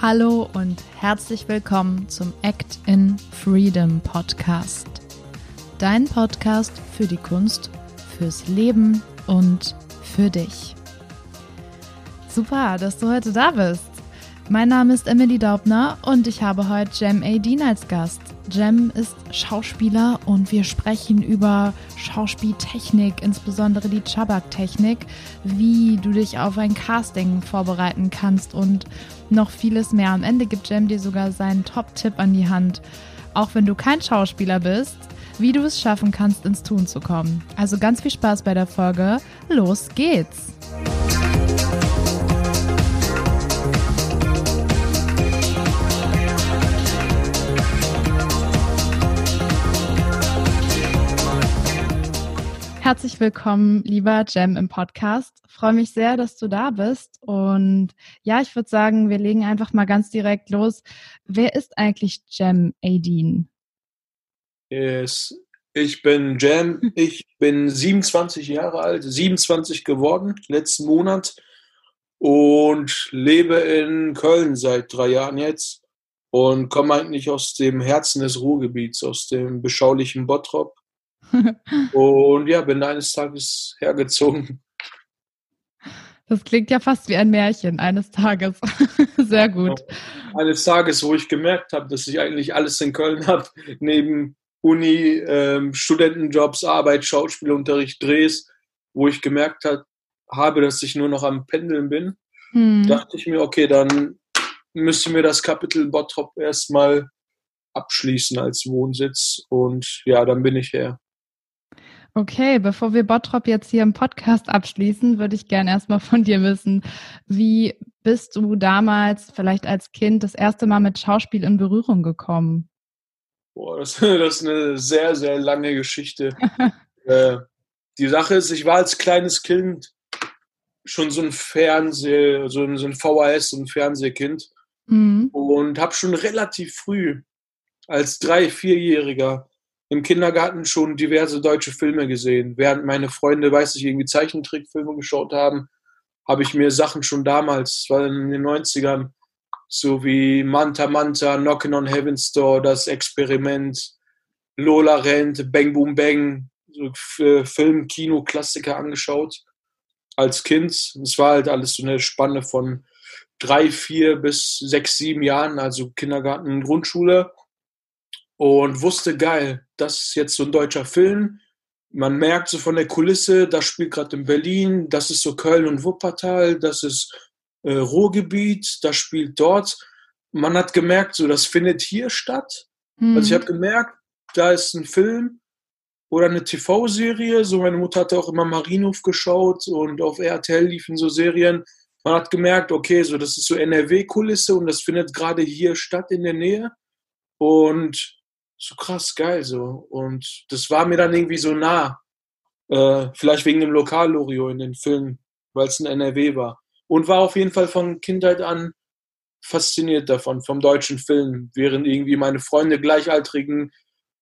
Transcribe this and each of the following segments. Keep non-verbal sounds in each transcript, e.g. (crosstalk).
Hallo und herzlich willkommen zum Act in Freedom Podcast. Dein Podcast für die Kunst, fürs Leben und für dich. Super, dass du heute da bist. Mein Name ist Emily Daubner und ich habe heute Jem Aideen als Gast. Jem ist Schauspieler und wir sprechen über Schauspieltechnik, insbesondere die Chabak-Technik, wie du dich auf ein Casting vorbereiten kannst und noch vieles mehr. Am Ende gibt Jem dir sogar seinen Top-Tipp an die Hand, auch wenn du kein Schauspieler bist, wie du es schaffen kannst, ins Tun zu kommen. Also ganz viel Spaß bei der Folge. Los geht's! Herzlich willkommen, lieber Jem im Podcast. Freue mich sehr, dass du da bist. Und ja, ich würde sagen, wir legen einfach mal ganz direkt los. Wer ist eigentlich Jem Aideen? Yes. Ich bin Jem. (laughs) Ich bin 27 Jahre alt, 27 geworden, letzten Monat. Und lebe in Köln seit drei Jahren jetzt. Und komme eigentlich aus dem Herzen des Ruhrgebiets, aus dem beschaulichen Bottrop (laughs) und ja, bin eines Tages hergezogen. Das klingt ja fast wie ein Märchen eines Tages. (laughs) Sehr gut. Eines Tages, wo ich gemerkt habe, dass ich eigentlich alles in Köln habe, (laughs) neben Uni, ähm, Studentenjobs, Arbeit, Schauspielunterricht, Drehs, wo ich gemerkt hab, habe, dass ich nur noch am Pendeln bin, hm. dachte ich mir, okay, dann müsste mir das Kapitel Bottrop erstmal abschließen als Wohnsitz und ja, dann bin ich her. Okay, bevor wir Bottrop jetzt hier im Podcast abschließen, würde ich gerne erstmal von dir wissen, wie bist du damals vielleicht als Kind das erste Mal mit Schauspiel in Berührung gekommen? Boah, das, (laughs) das ist eine sehr, sehr lange Geschichte. (laughs) äh, die Sache ist, ich war als kleines Kind schon so ein Fernseh, so ein, so ein VHS, so ein Fernsehkind mhm. und habe schon relativ früh als drei, vierjähriger im Kindergarten schon diverse deutsche Filme gesehen. Während meine Freunde, weiß ich, irgendwie Zeichentrickfilme geschaut haben, habe ich mir Sachen schon damals, weil in den 90ern, so wie Manta Manta, Knockin' on Heaven's Door, Das Experiment, Lola Rent, Bang Boom Bang, so Film, Kino, Klassiker angeschaut als Kind. Es war halt alles so eine Spanne von drei, vier bis sechs, sieben Jahren, also Kindergarten, Grundschule und wusste, geil, das ist jetzt so ein deutscher Film. Man merkt so von der Kulisse, das spielt gerade in Berlin, das ist so Köln und Wuppertal, das ist äh, Ruhrgebiet, das spielt dort. Man hat gemerkt, so das findet hier statt. Mhm. Also ich habe gemerkt, da ist ein Film oder eine TV-Serie. So meine Mutter hatte auch immer Marienhof geschaut und auf RTL liefen so Serien. Man hat gemerkt, okay, so das ist so NRW-Kulisse und das findet gerade hier statt in der Nähe. Und so krass geil so. Und das war mir dann irgendwie so nah. Äh, vielleicht wegen dem Lokallorio in den Filmen, weil es ein NRW war. Und war auf jeden Fall von Kindheit an fasziniert davon, vom deutschen Film, während irgendwie meine Freunde gleichaltrigen,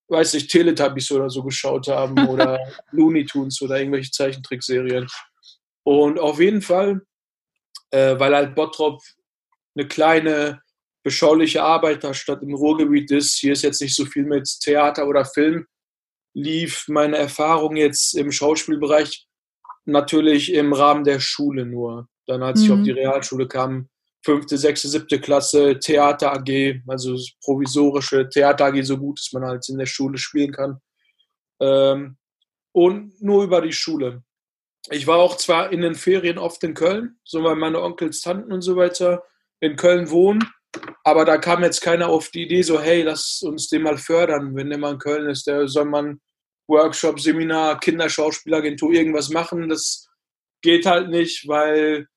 weiß ich, Teletubbies oder so geschaut haben (laughs) oder Looney Tunes oder irgendwelche Zeichentrickserien. Und auf jeden Fall, äh, weil halt Bottrop eine kleine beschauliche Arbeiterstadt im Ruhrgebiet ist. Hier ist jetzt nicht so viel mit Theater oder Film. Lief meine Erfahrung jetzt im Schauspielbereich natürlich im Rahmen der Schule nur. Dann, als mhm. ich auf mhm. die Realschule kam, fünfte, sechste, siebte Klasse, Theater AG, also provisorische Theater AG, so gut, dass man halt in der Schule spielen kann. Ähm, und nur über die Schule. Ich war auch zwar in den Ferien oft in Köln, so weil meine Onkels, Tanten und so weiter in Köln wohnen, aber da kam jetzt keiner auf die Idee, so, hey, lass uns den mal fördern. Wenn der mal in Köln ist, der soll man Workshop, Seminar, Kinderschauspielagentur, irgendwas machen. Das geht halt nicht, weil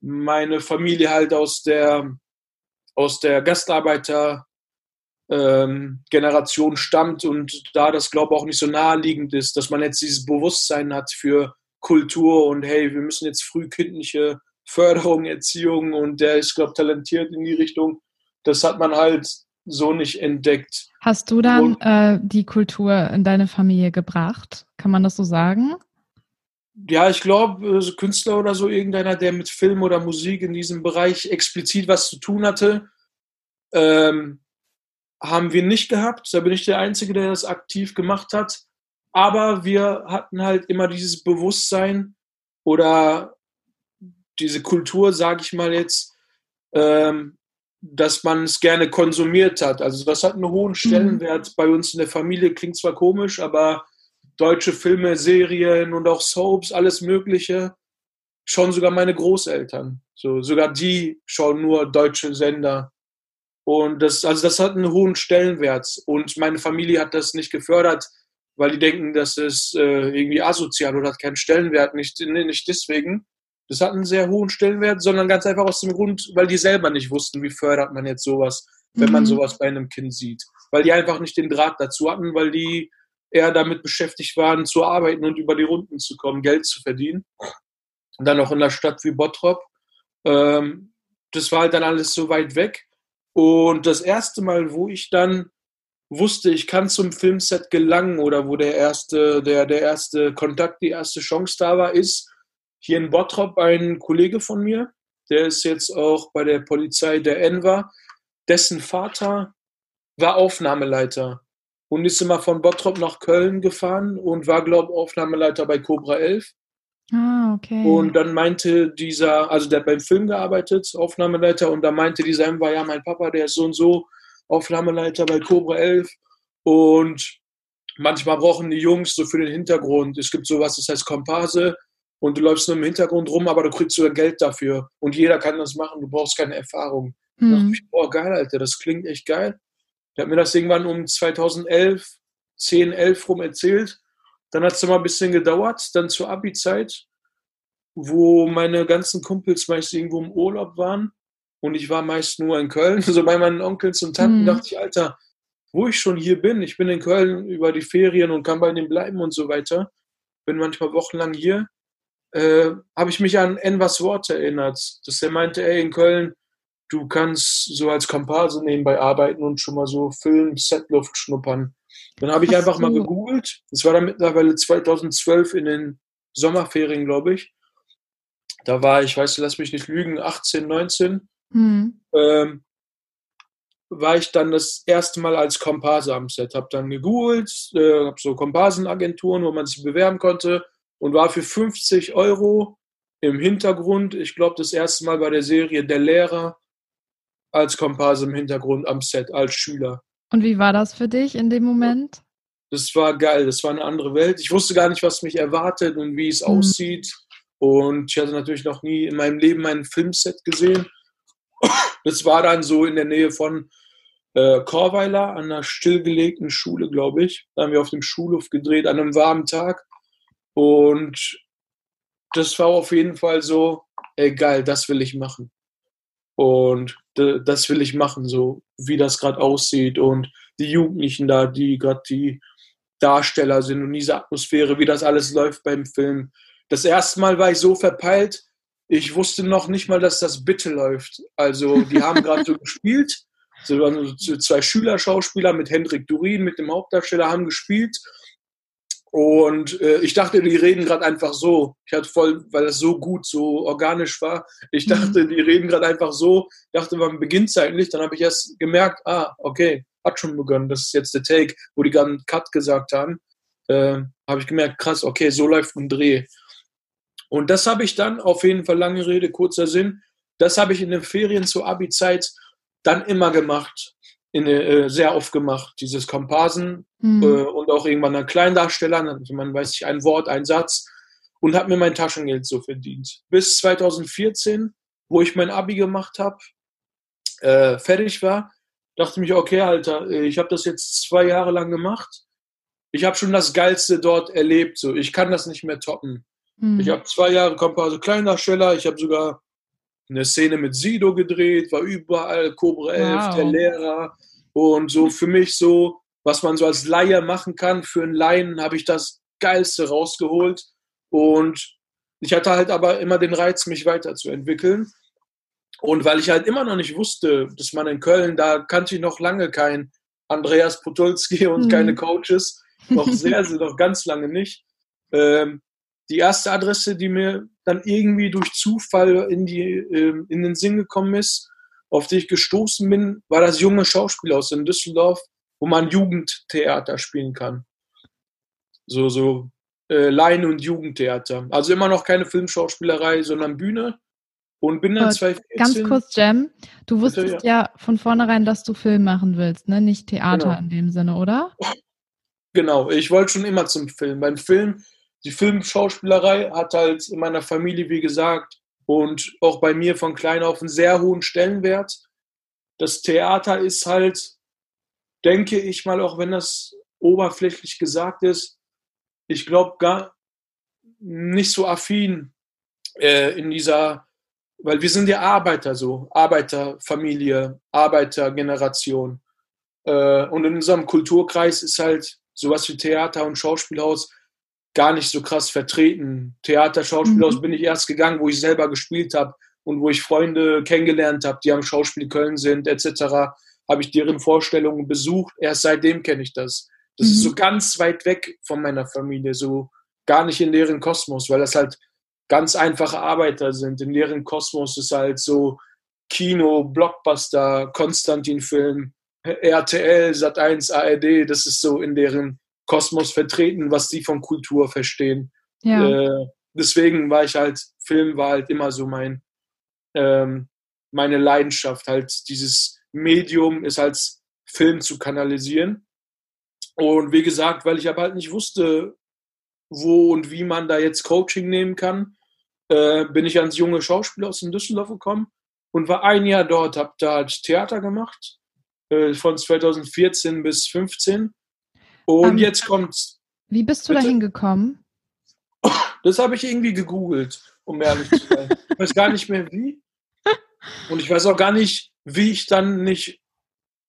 meine Familie halt aus der, aus der Gastarbeiter ähm, stammt und da das, glaube auch nicht so naheliegend ist, dass man jetzt dieses Bewusstsein hat für Kultur und hey, wir müssen jetzt frühkindliche Förderung, Erziehung und der ist, glaube ich, talentiert in die Richtung. Das hat man halt so nicht entdeckt. Hast du dann äh, die Kultur in deine Familie gebracht? Kann man das so sagen? Ja, ich glaube, so Künstler oder so, irgendeiner, der mit Film oder Musik in diesem Bereich explizit was zu tun hatte, ähm, haben wir nicht gehabt. Da bin ich der Einzige, der das aktiv gemacht hat. Aber wir hatten halt immer dieses Bewusstsein oder diese Kultur, sage ich mal jetzt, ähm, dass man es gerne konsumiert hat. Also das hat einen hohen mhm. Stellenwert bei uns in der Familie. Klingt zwar komisch, aber deutsche Filme, Serien und auch Soaps, alles Mögliche, schauen sogar meine Großeltern. So, sogar die schauen nur deutsche Sender. Und das, also das hat einen hohen Stellenwert. Und meine Familie hat das nicht gefördert, weil die denken, das ist äh, irgendwie asozial oder hat keinen Stellenwert. Nicht, nicht deswegen, das hat einen sehr hohen Stellenwert, sondern ganz einfach aus dem Grund, weil die selber nicht wussten, wie fördert man jetzt sowas, wenn mhm. man sowas bei einem Kind sieht. Weil die einfach nicht den Draht dazu hatten, weil die eher damit beschäftigt waren, zu arbeiten und über die Runden zu kommen, Geld zu verdienen. Und dann auch in einer Stadt wie Bottrop. Ähm, das war halt dann alles so weit weg. Und das erste Mal, wo ich dann wusste, ich kann zum Filmset gelangen oder wo der erste, der, der erste Kontakt, die erste Chance da war, ist, hier in Bottrop ein Kollege von mir, der ist jetzt auch bei der Polizei der Enver, dessen Vater war Aufnahmeleiter und ist immer von Bottrop nach Köln gefahren und war, glaube ich, Aufnahmeleiter bei Cobra 11. Ah, okay. Und dann meinte dieser, also der hat beim Film gearbeitet, Aufnahmeleiter, und da meinte dieser Enver, ja, mein Papa, der ist so und so Aufnahmeleiter bei Cobra 11 und manchmal brauchen die Jungs so für den Hintergrund, es gibt sowas, das heißt Komparse, und du läufst nur im Hintergrund rum, aber du kriegst sogar Geld dafür. Und jeder kann das machen, du brauchst keine Erfahrung. Mhm. Da dachte ich, boah, geil, Alter, das klingt echt geil. Der hat mir das irgendwann um 2011, 10, 11 rum erzählt. Dann hat es mal ein bisschen gedauert, dann zur Abi-Zeit, wo meine ganzen Kumpels meist irgendwo im Urlaub waren und ich war meist nur in Köln. (laughs) So bei meinen Onkels und Tanten mhm. dachte ich, Alter, wo ich schon hier bin, ich bin in Köln über die Ferien und kann bei denen bleiben und so weiter. Bin manchmal wochenlang hier äh, habe ich mich an Envers Worte erinnert, dass er meinte, ey, in Köln, du kannst so als Komparse nebenbei arbeiten und schon mal so Film, Setluft schnuppern. Dann habe ich einfach mal gegoogelt. Das war dann mittlerweile 2012 in den Sommerferien, glaube ich. Da war ich, weißt du, lass mich nicht lügen, 18, 19. Mhm. Ähm, war ich dann das erste Mal als Komparse am Set. Habe dann gegoogelt, äh, habe so Komparsenagenturen, wo man sich bewerben konnte und war für 50 Euro im Hintergrund, ich glaube, das erste Mal bei der Serie Der Lehrer als Komparse im Hintergrund am Set, als Schüler. Und wie war das für dich in dem Moment? Das war geil, das war eine andere Welt. Ich wusste gar nicht, was mich erwartet und wie es mhm. aussieht. Und ich hatte natürlich noch nie in meinem Leben ein Filmset gesehen. Das war dann so in der Nähe von äh, Chorweiler an einer stillgelegten Schule, glaube ich. Da haben wir auf dem Schulhof gedreht, an einem warmen Tag. Und das war auf jeden Fall so, ey, geil, das will ich machen. Und das will ich machen, so wie das gerade aussieht. Und die Jugendlichen da, die gerade die Darsteller sind und diese Atmosphäre, wie das alles läuft beim Film. Das erste Mal war ich so verpeilt, ich wusste noch nicht mal, dass das Bitte läuft. Also, die haben gerade so (laughs) gespielt. So, zwei Schülerschauspieler mit Hendrik Durin, mit dem Hauptdarsteller, haben gespielt. Und äh, ich dachte, die reden gerade einfach so. Ich hatte voll, weil das so gut, so organisch war. Ich dachte, mhm. die reden gerade einfach so. Dachte, wann beginnt es eigentlich? Dann habe ich erst gemerkt, ah, okay, hat schon begonnen. Das ist jetzt der Take, wo die gerade Cut gesagt haben. Äh, habe ich gemerkt, krass, okay, so läuft ein Dreh. Und das habe ich dann, auf jeden Fall lange Rede, kurzer Sinn, das habe ich in den Ferien zur Abi-Zeit dann immer gemacht in, äh, sehr oft gemacht, dieses Komparsen mhm. äh, und auch irgendwann ein Kleindarsteller, also man weiß nicht, ein Wort, ein Satz und habe mir mein Taschengeld so verdient. Bis 2014, wo ich mein Abi gemacht habe, äh, fertig war, dachte ich mir, okay, Alter, äh, ich habe das jetzt zwei Jahre lang gemacht. Ich habe schon das Geilste dort erlebt. So, ich kann das nicht mehr toppen. Mhm. Ich habe zwei Jahre Komparse Kleindarsteller, ich habe sogar eine Szene mit Sido gedreht, war überall Cobra 11, wow. der Lehrer und so für mich so, was man so als Laie machen kann, für einen Laien habe ich das Geilste rausgeholt und ich hatte halt aber immer den Reiz, mich weiterzuentwickeln. Und weil ich halt immer noch nicht wusste, dass man in Köln, da kannte ich noch lange kein Andreas Potulski und mhm. keine Coaches, noch sehr, sehr, (laughs) noch ganz lange nicht. Ähm, die erste Adresse, die mir dann irgendwie durch Zufall in, die, äh, in den Sinn gekommen ist, auf die ich gestoßen bin, war das junge Schauspiel aus in Düsseldorf, wo man Jugendtheater spielen kann. So, so äh, Laien- und Jugendtheater. Also immer noch keine Filmschauspielerei, sondern Bühne. Und bin dann 2014. Ganz kurz, Jem, du wusstest Bitte, ja. ja. von vornherein, dass du Film machen willst, ne? Nicht Theater Genau. in dem Sinne, oder? Genau, ich wollte schon immer zum Film. Beim Film, die Filmschauspielerei hat halt in meiner Familie, wie gesagt, und auch bei mir von klein auf einen sehr hohen Stellenwert. Das Theater ist halt, denke ich mal, auch wenn das oberflächlich gesagt ist, ich glaube gar nicht so affin äh, in dieser, weil wir sind ja Arbeiter so, Arbeiterfamilie, Arbeitergeneration. Äh, und in unserem Kulturkreis ist halt sowas wie Theater und Schauspielhaus gar nicht so krass vertreten. Theater, Schauspielhaus Mhm. bin ich erst gegangen, wo ich selber gespielt habe und wo ich Freunde kennengelernt habe, die am Schauspiel Köln sind, etc., habe ich deren Vorstellungen besucht. Erst seitdem kenne ich das. Das ist Mhm. so ganz weit weg von meiner Familie, so gar nicht in deren Kosmos, weil das halt ganz einfache Arbeiter sind. In deren Kosmos ist halt so Kino, Blockbuster, Konstantin-Film, RTL, Sat1, ARD, das ist so in deren Kosmos vertreten, was die von Kultur verstehen. Ja. Äh, deswegen war ich halt, Film war halt immer so mein, ähm, meine Leidenschaft, halt dieses Medium ist als Film zu kanalisieren. Und wie gesagt, weil ich aber halt nicht wusste, wo und wie man da jetzt Coaching nehmen kann, äh, bin ich ans junge Schauspiel aus Düsseldorf gekommen und war ein Jahr dort, habe da halt Theater gemacht, äh, von 2014 bis 15. Und Ähm, jetzt kommt's. Wie bist du bitte? dahin gekommen? Das habe ich irgendwie gegoogelt, um ehrlich zu sein. Ich weiß gar nicht mehr wie. Und ich weiß auch gar nicht, wie ich dann nicht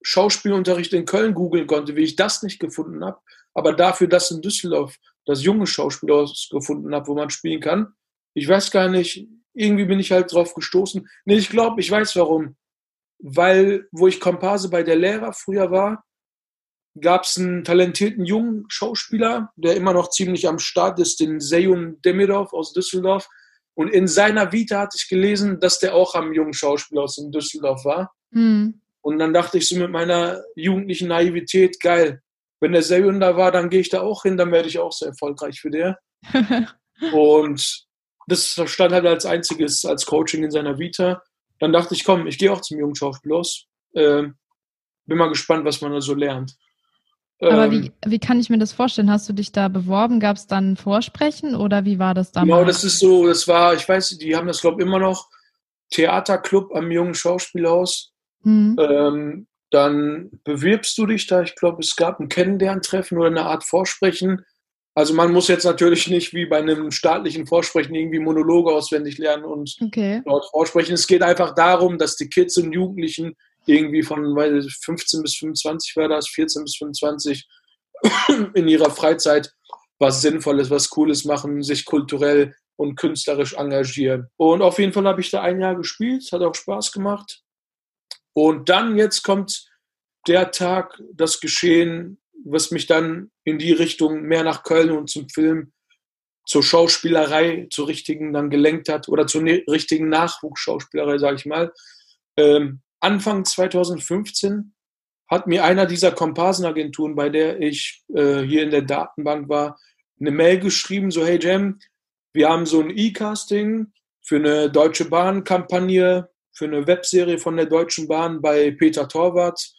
Schauspielunterricht in Köln googeln konnte, wie ich das nicht gefunden habe. Aber dafür, dass in Düsseldorf das junge Schauspiel gefunden habe, wo man spielen kann. Ich weiß gar nicht, irgendwie bin ich halt drauf gestoßen. Nee, ich glaube, ich weiß warum. Weil, wo ich Komparse bei der Lehrer früher war, gab es einen talentierten jungen Schauspieler, der immer noch ziemlich am Start ist, den Seyun Demirov aus Düsseldorf. Und in seiner Vita hatte ich gelesen, dass der auch am jungen Schauspieler aus Düsseldorf war. Hm. Und dann dachte ich so mit meiner jugendlichen Naivität, geil, wenn der Seyun da war, dann gehe ich da auch hin, dann werde ich auch sehr erfolgreich für der. (laughs) Und das stand halt als einziges, als Coaching in seiner Vita. Dann dachte ich, komm, ich gehe auch zum jungen Schauspieler los. Ähm, bin mal gespannt, was man da so lernt. Aber Ähm, wie, wie kann ich mir das vorstellen? Hast du dich da beworben? Gab es dann Vorsprechen oder wie war das damals? Genau, das ist so, das war, ich weiß, die haben das, glaube ich, immer noch Theaterclub am jungen Schauspielhaus. Hm. Ähm, dann bewirbst du dich da. Ich glaube, es gab ein Kennenlerntreffen oder eine Art Vorsprechen. Also man muss jetzt natürlich (laughs) nicht wie bei einem staatlichen Vorsprechen irgendwie Monologe auswendig lernen und Okay. dort vorsprechen. Es geht einfach darum, dass die Kids und Jugendlichen irgendwie von weil 15 bis 25 war das, 14 bis 25 (clears throat) in ihrer Freizeit was Sinnvolles, was Cooles machen, sich kulturell und künstlerisch engagieren. Und auf jeden Fall habe ich da ein Jahr gespielt, hat auch Spaß gemacht. Und dann jetzt kommt der Tag, das Geschehen, was mich dann in die Richtung mehr nach Köln und zum Film, zur Schauspielerei, zur richtigen dann gelenkt hat oder zur ne richtigen Nachwuchsschauspielerei, sage ich mal. Ähm, Anfang 2015 hat mir einer dieser Komparsenagenturen, bei der ich äh, hier in der Datenbank war, eine Mail geschrieben, so hey Jam, wir haben so ein E-Casting für eine Deutsche Bahn-Kampagne, für eine Webserie von der Deutschen Bahn bei Peter Torwart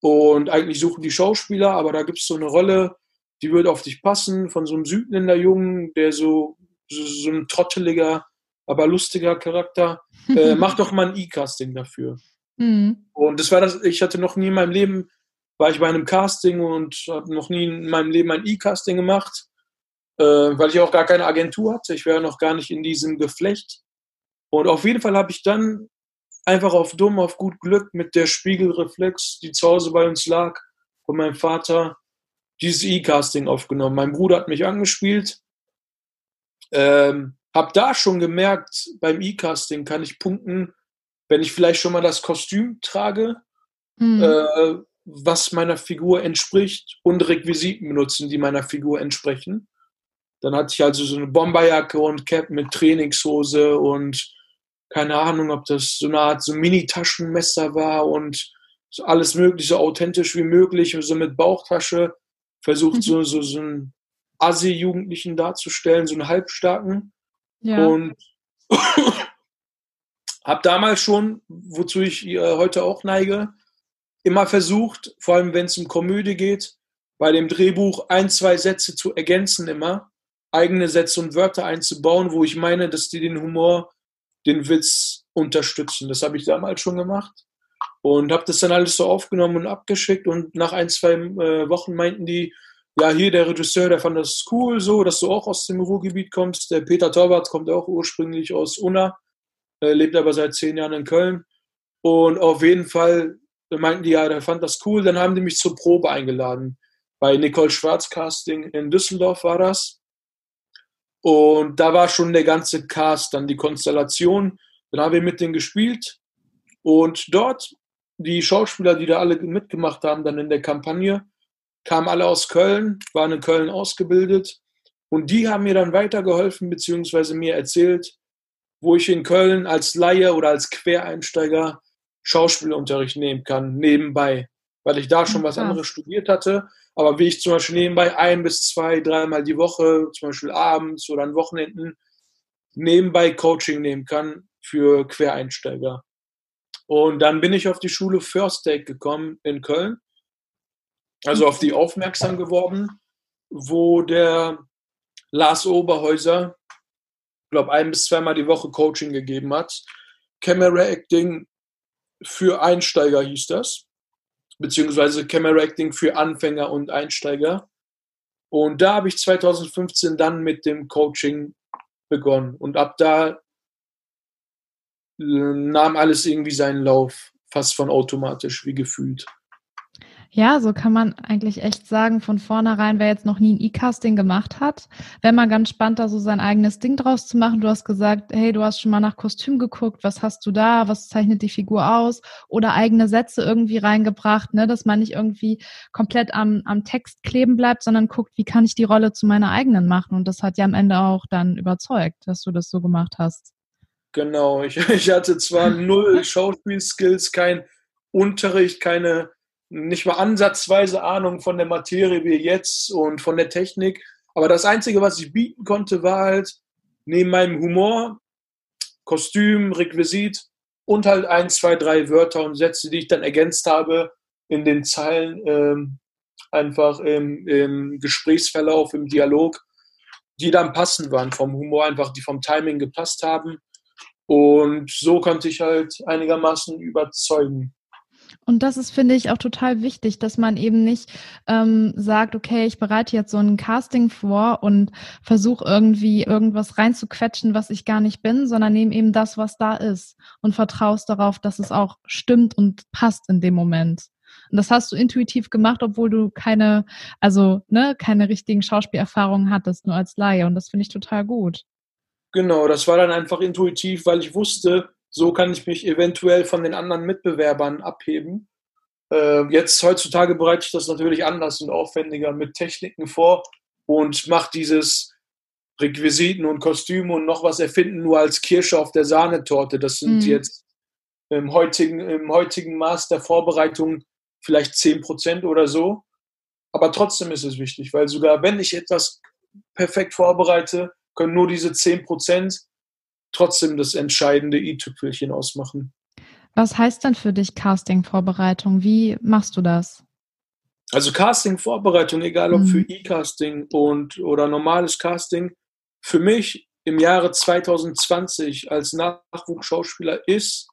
und eigentlich suchen die Schauspieler, aber da gibt es so eine Rolle, die würde auf dich passen, von so einem Südländer Jungen, der so, so, so ein trotteliger, aber lustiger Charakter. (laughs) Äh, mach doch mal ein E-Casting dafür. Hm. Und das war das, ich hatte noch nie in meinem Leben, war ich bei einem Casting und habe noch nie in meinem Leben ein E-Casting gemacht, äh, weil ich auch gar keine Agentur hatte. Ich wäre noch gar nicht in diesem Geflecht. Und auf jeden Fall habe ich dann einfach auf dumm, auf gut Glück mit der Spiegelreflex, die zu Hause bei uns lag, von meinem Vater, dieses E-Casting aufgenommen. Mein Bruder hat mich angespielt. Ähm, hab da schon gemerkt, beim E-Casting kann ich punkten, wenn ich vielleicht schon mal das Kostüm trage, Hm. äh, was meiner Figur entspricht und Requisiten benutzen, die meiner Figur entsprechen. Dann hatte ich also so eine Bomberjacke und Cap mit Trainingshose und keine Ahnung, ob das so eine Art so Mini-Taschenmesser war und alles mögliche so authentisch wie möglich, so mit Bauchtasche, versucht mhm. so, so, so einen Assi-Jugendlichen darzustellen, so einen Halbstarken. Ja. Und habe damals schon, wozu ich äh, heute auch neige, immer versucht, vor allem wenn es um Komödie geht, bei dem Drehbuch ein, zwei Sätze zu ergänzen immer, eigene Sätze und Wörter einzubauen, wo ich meine, dass die den Humor, den Witz unterstützen. Das habe ich damals schon gemacht und habe das dann alles so aufgenommen und abgeschickt und nach ein, zwei äh, Wochen meinten die, ja, hier der Regisseur, der fand das cool so, dass du auch aus dem Ruhrgebiet kommst. Der Peter Torwart kommt auch ursprünglich aus Unna, lebt aber seit zehn Jahren in Köln. Und auf jeden Fall meinten die, ja, der fand das cool. Dann haben die mich zur Probe eingeladen. Bei Nicole Schwarz Casting in Düsseldorf war das. Und da war schon der ganze Cast, dann die Konstellation. Dann haben wir mit denen gespielt. Und dort, die Schauspieler, die da alle mitgemacht haben, dann in der Kampagne, kamen alle aus Köln, waren in Köln ausgebildet. Und die haben mir dann weitergeholfen, beziehungsweise mir erzählt, wo ich in Köln als Laie oder als Quereinsteiger Schauspielunterricht nehmen kann, nebenbei. Weil ich da schon was anderes studiert hatte aber wie ich zum Beispiel nebenbei ein bis zwei, dreimal die Woche, zum Beispiel abends oder an Wochenenden, nebenbei Coaching nehmen kann für Quereinsteiger. Und dann bin ich auf die Schule First Take gekommen in Köln, also auf die aufmerksam geworden, wo der Lars Oberhäuser, glaube, ein bis zweimal die Woche Coaching gegeben hat. Camera Acting für Einsteiger hieß das beziehungsweise Camera Acting für Anfänger und Einsteiger. Und da habe ich 2015 dann mit dem Coaching begonnen. Und ab da äh, nahm alles irgendwie seinen Lauf, fast von automatisch, wie gefühlt. Ja, so kann man eigentlich echt sagen, von vornherein, wer jetzt noch nie ein E-Casting gemacht hat, wäre mal ganz spannend, da so sein eigenes Ding draus zu machen. Du hast gesagt, hey, du hast schon mal nach Kostüm geguckt, was hast du da, was zeichnet die Figur aus oder eigene Sätze irgendwie reingebracht, ne, dass man nicht irgendwie komplett am, am Text kleben bleibt, sondern guckt, wie kann ich die Rolle zu meiner eigenen machen. Und das hat ja am Ende auch dann überzeugt, dass du das so gemacht hast. Genau, ich, (laughs) ich hatte zwar null Schauspielskills, kein Unterricht, keine nicht mal ansatzweise Ahnung von der Materie wie jetzt und von der Technik. Aber das Einzige, was ich bieten konnte, war halt neben meinem Humor, Kostüm, Requisit und halt ein, zwei, drei Wörter und Sätze, die ich dann ergänzt habe in den Zeilen, ähm, einfach im, im Gesprächsverlauf, im Dialog, die dann passend waren vom Humor, einfach die vom Timing gepasst haben. Und so konnte ich halt einigermaßen überzeugen. Und das ist, finde ich, auch total wichtig, dass man eben nicht ähm, sagt, okay, ich bereite jetzt so ein Casting vor und versuche irgendwie irgendwas reinzuquetschen, was ich gar nicht bin, sondern nehme eben das, was da ist und vertraust darauf, dass es auch stimmt und passt in dem Moment. Und das hast du intuitiv gemacht, obwohl du keine, also ne, keine richtigen Schauspielerfahrungen hattest, nur als Laie. Und das finde ich total gut. Genau, das war dann einfach intuitiv, weil ich wusste, so kann ich mich eventuell von den anderen Mitbewerbern abheben. Äh, jetzt heutzutage bereite ich das natürlich anders und aufwendiger mit Techniken vor und mache dieses Requisiten und Kostüme und noch was erfinden nur als Kirsche auf der Sahnetorte. Das sind mhm. jetzt im heutigen, im heutigen Maß der Vorbereitung vielleicht 10% oder so. Aber trotzdem ist es wichtig, weil sogar wenn ich etwas perfekt vorbereite, können nur diese 10% trotzdem das entscheidende i-Tüpfelchen ausmachen. Was heißt denn für dich Casting-Vorbereitung? Wie machst du das? Also Casting-Vorbereitung, egal ob mhm. für E-Casting und oder normales Casting, für mich im Jahre 2020 als Nachwuchsschauspieler ist,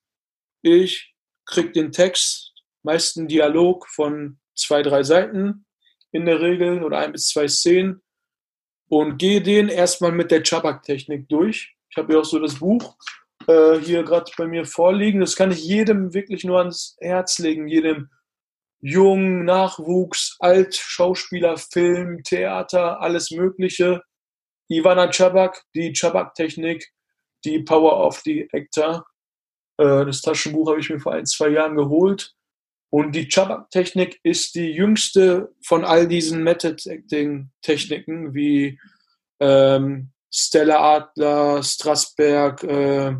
ich kriege den Text, meist einen Dialog von zwei, drei Seiten in der Regel oder ein bis zwei Szenen und gehe den erstmal mit der Chabak-Technik durch. Ich habe ja auch so das Buch äh, hier gerade bei mir vorliegen. Das kann ich jedem wirklich nur ans Herz legen, jedem jungen Nachwuchs, Alt, Schauspieler, Film, Theater, alles Mögliche. Ivana Chabak, die Chabak-Technik, die Power of the Actor. Äh, das Taschenbuch habe ich mir vor ein, zwei Jahren geholt. Und die Chabak-Technik ist die jüngste von all diesen Method-Acting-Techniken wie ähm, Stella Adler, Strasberg, äh,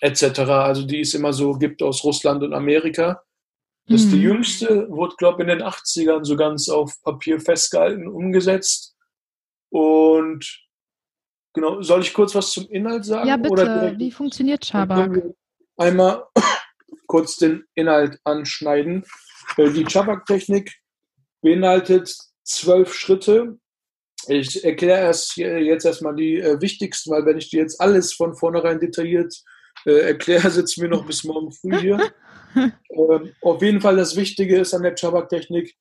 etc. Also die es immer so gibt aus Russland und Amerika. Das ist die mhm. jüngste, wurde, glaube ich, in den 80ern so ganz auf Papier festgehalten, umgesetzt. Und genau, soll ich kurz was zum Inhalt sagen? Ja, bitte. Wie funktioniert Chabak? Einmal (coughs) kurz den Inhalt anschneiden. Äh, die Chabak-Technik beinhaltet zwölf Schritte. Ich erkläre erst jetzt erstmal die äh, wichtigsten, weil wenn ich dir jetzt alles von vornherein detailliert äh, erkläre, (laughs) sitzen wir noch bis morgen früh hier. (laughs) ähm, auf jeden Fall das Wichtige ist an der Chabak-Technik,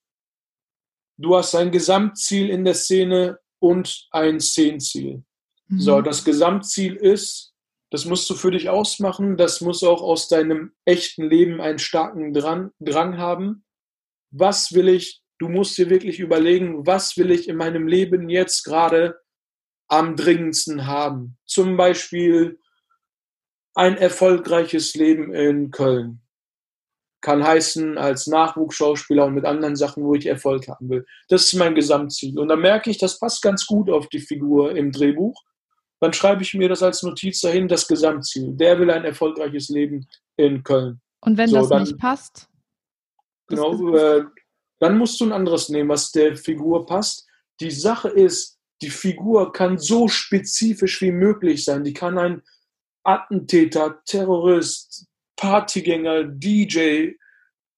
du hast ein Gesamtziel in der Szene und ein Szenenziel. Mhm. So, das Gesamtziel ist, das musst du für dich ausmachen, das muss auch aus deinem echten Leben einen starken Drang, Drang haben. Was will ich du musst dir wirklich überlegen, was will ich in meinem Leben jetzt gerade am dringendsten haben. Zum Beispiel ein erfolgreiches Leben in Köln. Kann heißen, als Nachwuchsschauspieler und mit anderen Sachen, wo ich Erfolg haben will. Das ist mein Gesamtziel. Und dann merke ich, das passt ganz gut auf die Figur im Drehbuch. Dann schreibe ich mir das als Notiz dahin, das Gesamtziel. Der will ein erfolgreiches Leben in Köln. Und wenn so, das dann, nicht passt? Genau, äh, dann musst du ein anderes nehmen, was der Figur passt. Die Sache ist, die Figur kann so spezifisch wie möglich sein. Die kann ein Attentäter, Terrorist, Partygänger, DJ,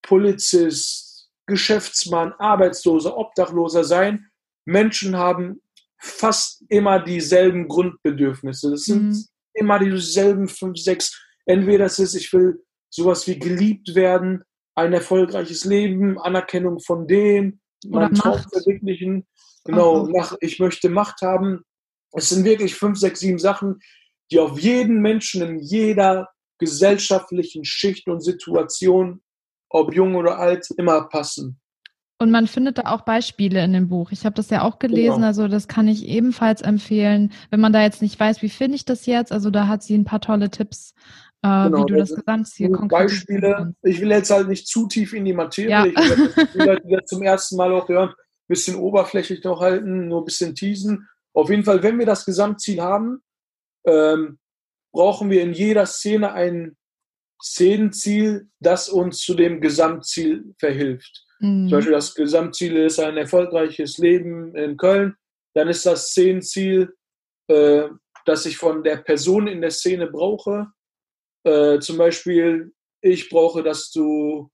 Polizist, Geschäftsmann, Arbeitsloser, Obdachloser sein. Menschen haben fast immer dieselben Grundbedürfnisse. Das sind mhm. immer dieselben fünf, sechs. Entweder das ist, ich will sowas wie geliebt werden, ein erfolgreiches Leben, Anerkennung von dem, mein Traum verwirklichen. Genau, mhm. nach, ich möchte Macht haben. Es sind wirklich fünf, sechs, sieben Sachen, die auf jeden Menschen in jeder gesellschaftlichen Schicht und Situation, ob jung oder alt, immer passen. Und man findet da auch Beispiele in dem Buch. Ich habe das ja auch gelesen, genau. also das kann ich ebenfalls empfehlen, wenn man da jetzt nicht weiß, wie finde ich das jetzt. Also da hat sie ein paar tolle Tipps äh, genau, wie du das Gesamtziel konkret Beispiele. Ich will jetzt halt nicht zu tief in die Materie. Ja. (laughs) Ich will die Leute, die das zum ersten Mal auch hören, ein bisschen oberflächlich noch halten, nur ein bisschen teasen. Auf jeden Fall, wenn wir das Gesamtziel haben, ähm, brauchen wir in jeder Szene ein Szenenziel, das uns zu dem Gesamtziel verhilft. Mhm. Zum Beispiel das Gesamtziel ist ein erfolgreiches Leben in Köln. Dann ist das Szenenziel, äh, das ich von der Person in der Szene brauche, äh, zum Beispiel, ich brauche, dass du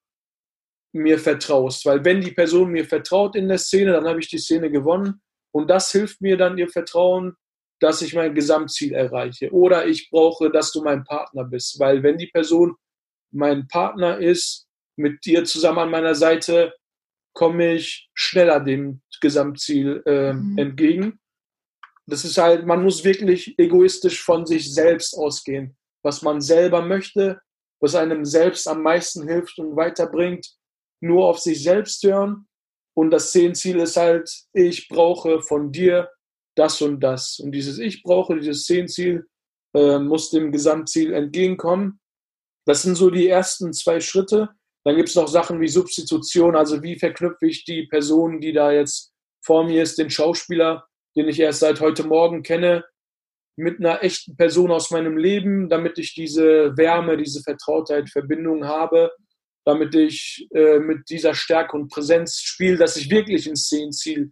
mir vertraust, weil wenn die Person mir vertraut in der Szene, dann habe ich die Szene gewonnen und das hilft mir dann ihr Vertrauen, dass ich mein Gesamtziel erreiche. Oder ich brauche, dass du mein Partner bist, weil wenn die Person mein Partner ist, mit dir zusammen an meiner Seite, komme ich schneller dem Gesamtziel äh, mhm. entgegen. Das ist halt, man muss wirklich egoistisch von sich selbst ausgehen was man selber möchte, was einem selbst am meisten hilft und weiterbringt, nur auf sich selbst hören. Und das Szenenziel ist halt, ich brauche von dir das und das. Und dieses Ich brauche, dieses Szenenziel äh, muss dem Gesamtziel entgegenkommen. Das sind so die ersten zwei Schritte. Dann gibt es noch Sachen wie Substitution, also wie verknüpfe ich die Person, die da jetzt vor mir ist, den Schauspieler, den ich erst seit heute Morgen kenne, mit einer echten Person aus meinem Leben, damit ich diese Wärme, diese Vertrautheit, Verbindung habe, damit ich äh, mit dieser Stärke und Präsenz spiele, dass ich wirklich ein Szenenziel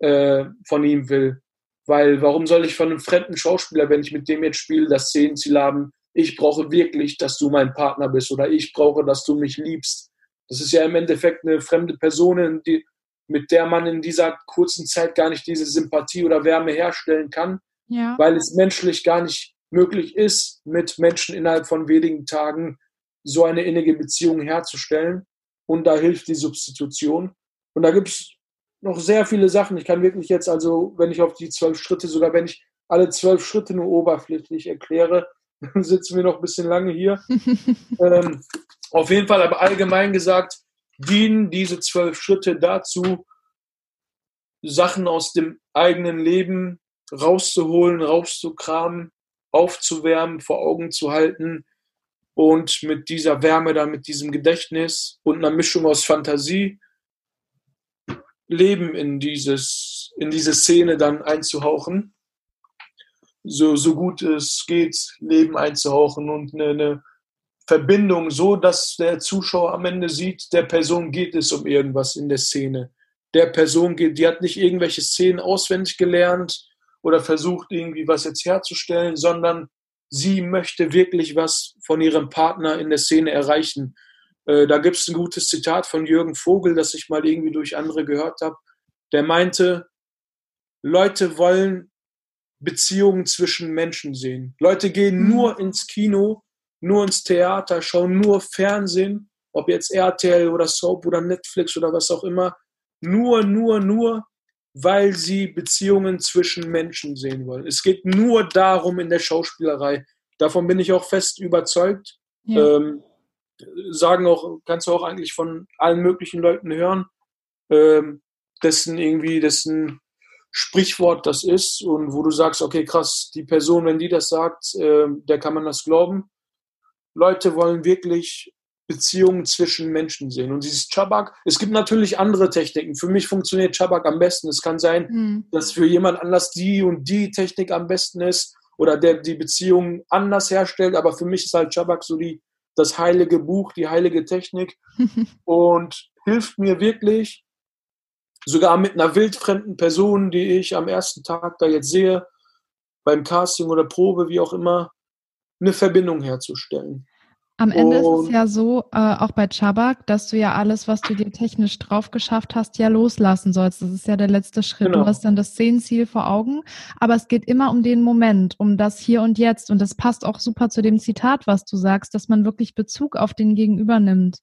äh, von ihm will. Weil warum soll ich von einem fremden Schauspieler, wenn ich mit dem jetzt spiele, das Szenenziel haben, ich brauche wirklich, dass du mein Partner bist oder ich brauche, dass du mich liebst. Das ist ja im Endeffekt eine fremde Person, die, mit der man in dieser kurzen Zeit gar nicht diese Sympathie oder Wärme herstellen kann ja. weil es menschlich gar nicht möglich ist, mit Menschen innerhalb von wenigen Tagen so eine innige Beziehung herzustellen. Und da hilft die Substitution. Und da gibt es noch sehr viele Sachen. Ich kann wirklich jetzt, also wenn ich auf die zwölf Schritte, sogar wenn ich alle zwölf Schritte nur oberflächlich erkläre, (laughs) dann sitzen wir noch ein bisschen lange hier. (laughs) ähm, auf jeden Fall, aber allgemein gesagt, dienen diese zwölf Schritte dazu, Sachen aus dem eigenen Leben rauszuholen, rauszukramen, aufzuwärmen, vor Augen zu halten und mit dieser Wärme dann, mit diesem Gedächtnis und einer Mischung aus Fantasie Leben in, dieses, in diese Szene dann einzuhauchen. so, so gut es geht, Leben einzuhauchen und eine, eine Verbindung, so dass der Zuschauer am Ende sieht, der Person geht es um irgendwas in der Szene. Der Person geht, die hat nicht irgendwelche Szenen auswendig gelernt oder versucht irgendwie was jetzt herzustellen, sondern sie möchte wirklich was von ihrem Partner in der Szene erreichen. Äh, da gibt es ein gutes Zitat von Jürgen Vogel, das ich mal irgendwie durch andere gehört habe. Der meinte, Leute wollen Beziehungen zwischen Menschen sehen. Leute gehen mhm. nur ins Kino, nur ins Theater, schauen nur Fernsehen, ob jetzt RTL oder Soap oder Netflix oder was auch immer, nur, nur, nur, weil sie Beziehungen zwischen Menschen sehen wollen. Es geht nur darum in der Schauspielerei. Davon bin ich auch fest überzeugt. Ja. Ähm, sagen auch, kannst du auch eigentlich von allen möglichen Leuten hören, ähm, dessen irgendwie, dessen Sprichwort das ist und wo du sagst, okay, krass, die Person, wenn die das sagt, äh, der kann man das glauben. Leute wollen wirklich Beziehungen zwischen Menschen sehen. Und dieses Chabak, es gibt natürlich andere Techniken. Für mich funktioniert Chabak am besten. Es kann sein, mhm. dass für jemand anders die und die Technik am besten ist oder der die Beziehung anders herstellt. Aber für mich ist halt Chabak so die, das heilige Buch, die heilige Technik (laughs) und hilft mir wirklich, sogar mit einer wildfremden Person, die ich am ersten Tag da jetzt sehe, beim Casting oder Probe, wie auch immer, eine Verbindung herzustellen. Am Ende und ist es ja so, äh, auch bei Chabak, dass du ja alles, was du dir technisch drauf geschafft hast, ja loslassen sollst. Das ist ja der letzte Schritt. Genau. Du hast dann das Szenenziel vor Augen, aber es geht immer um den Moment, um das Hier und Jetzt. Und das passt auch super zu dem Zitat, was du sagst, dass man wirklich Bezug auf den Gegenüber nimmt.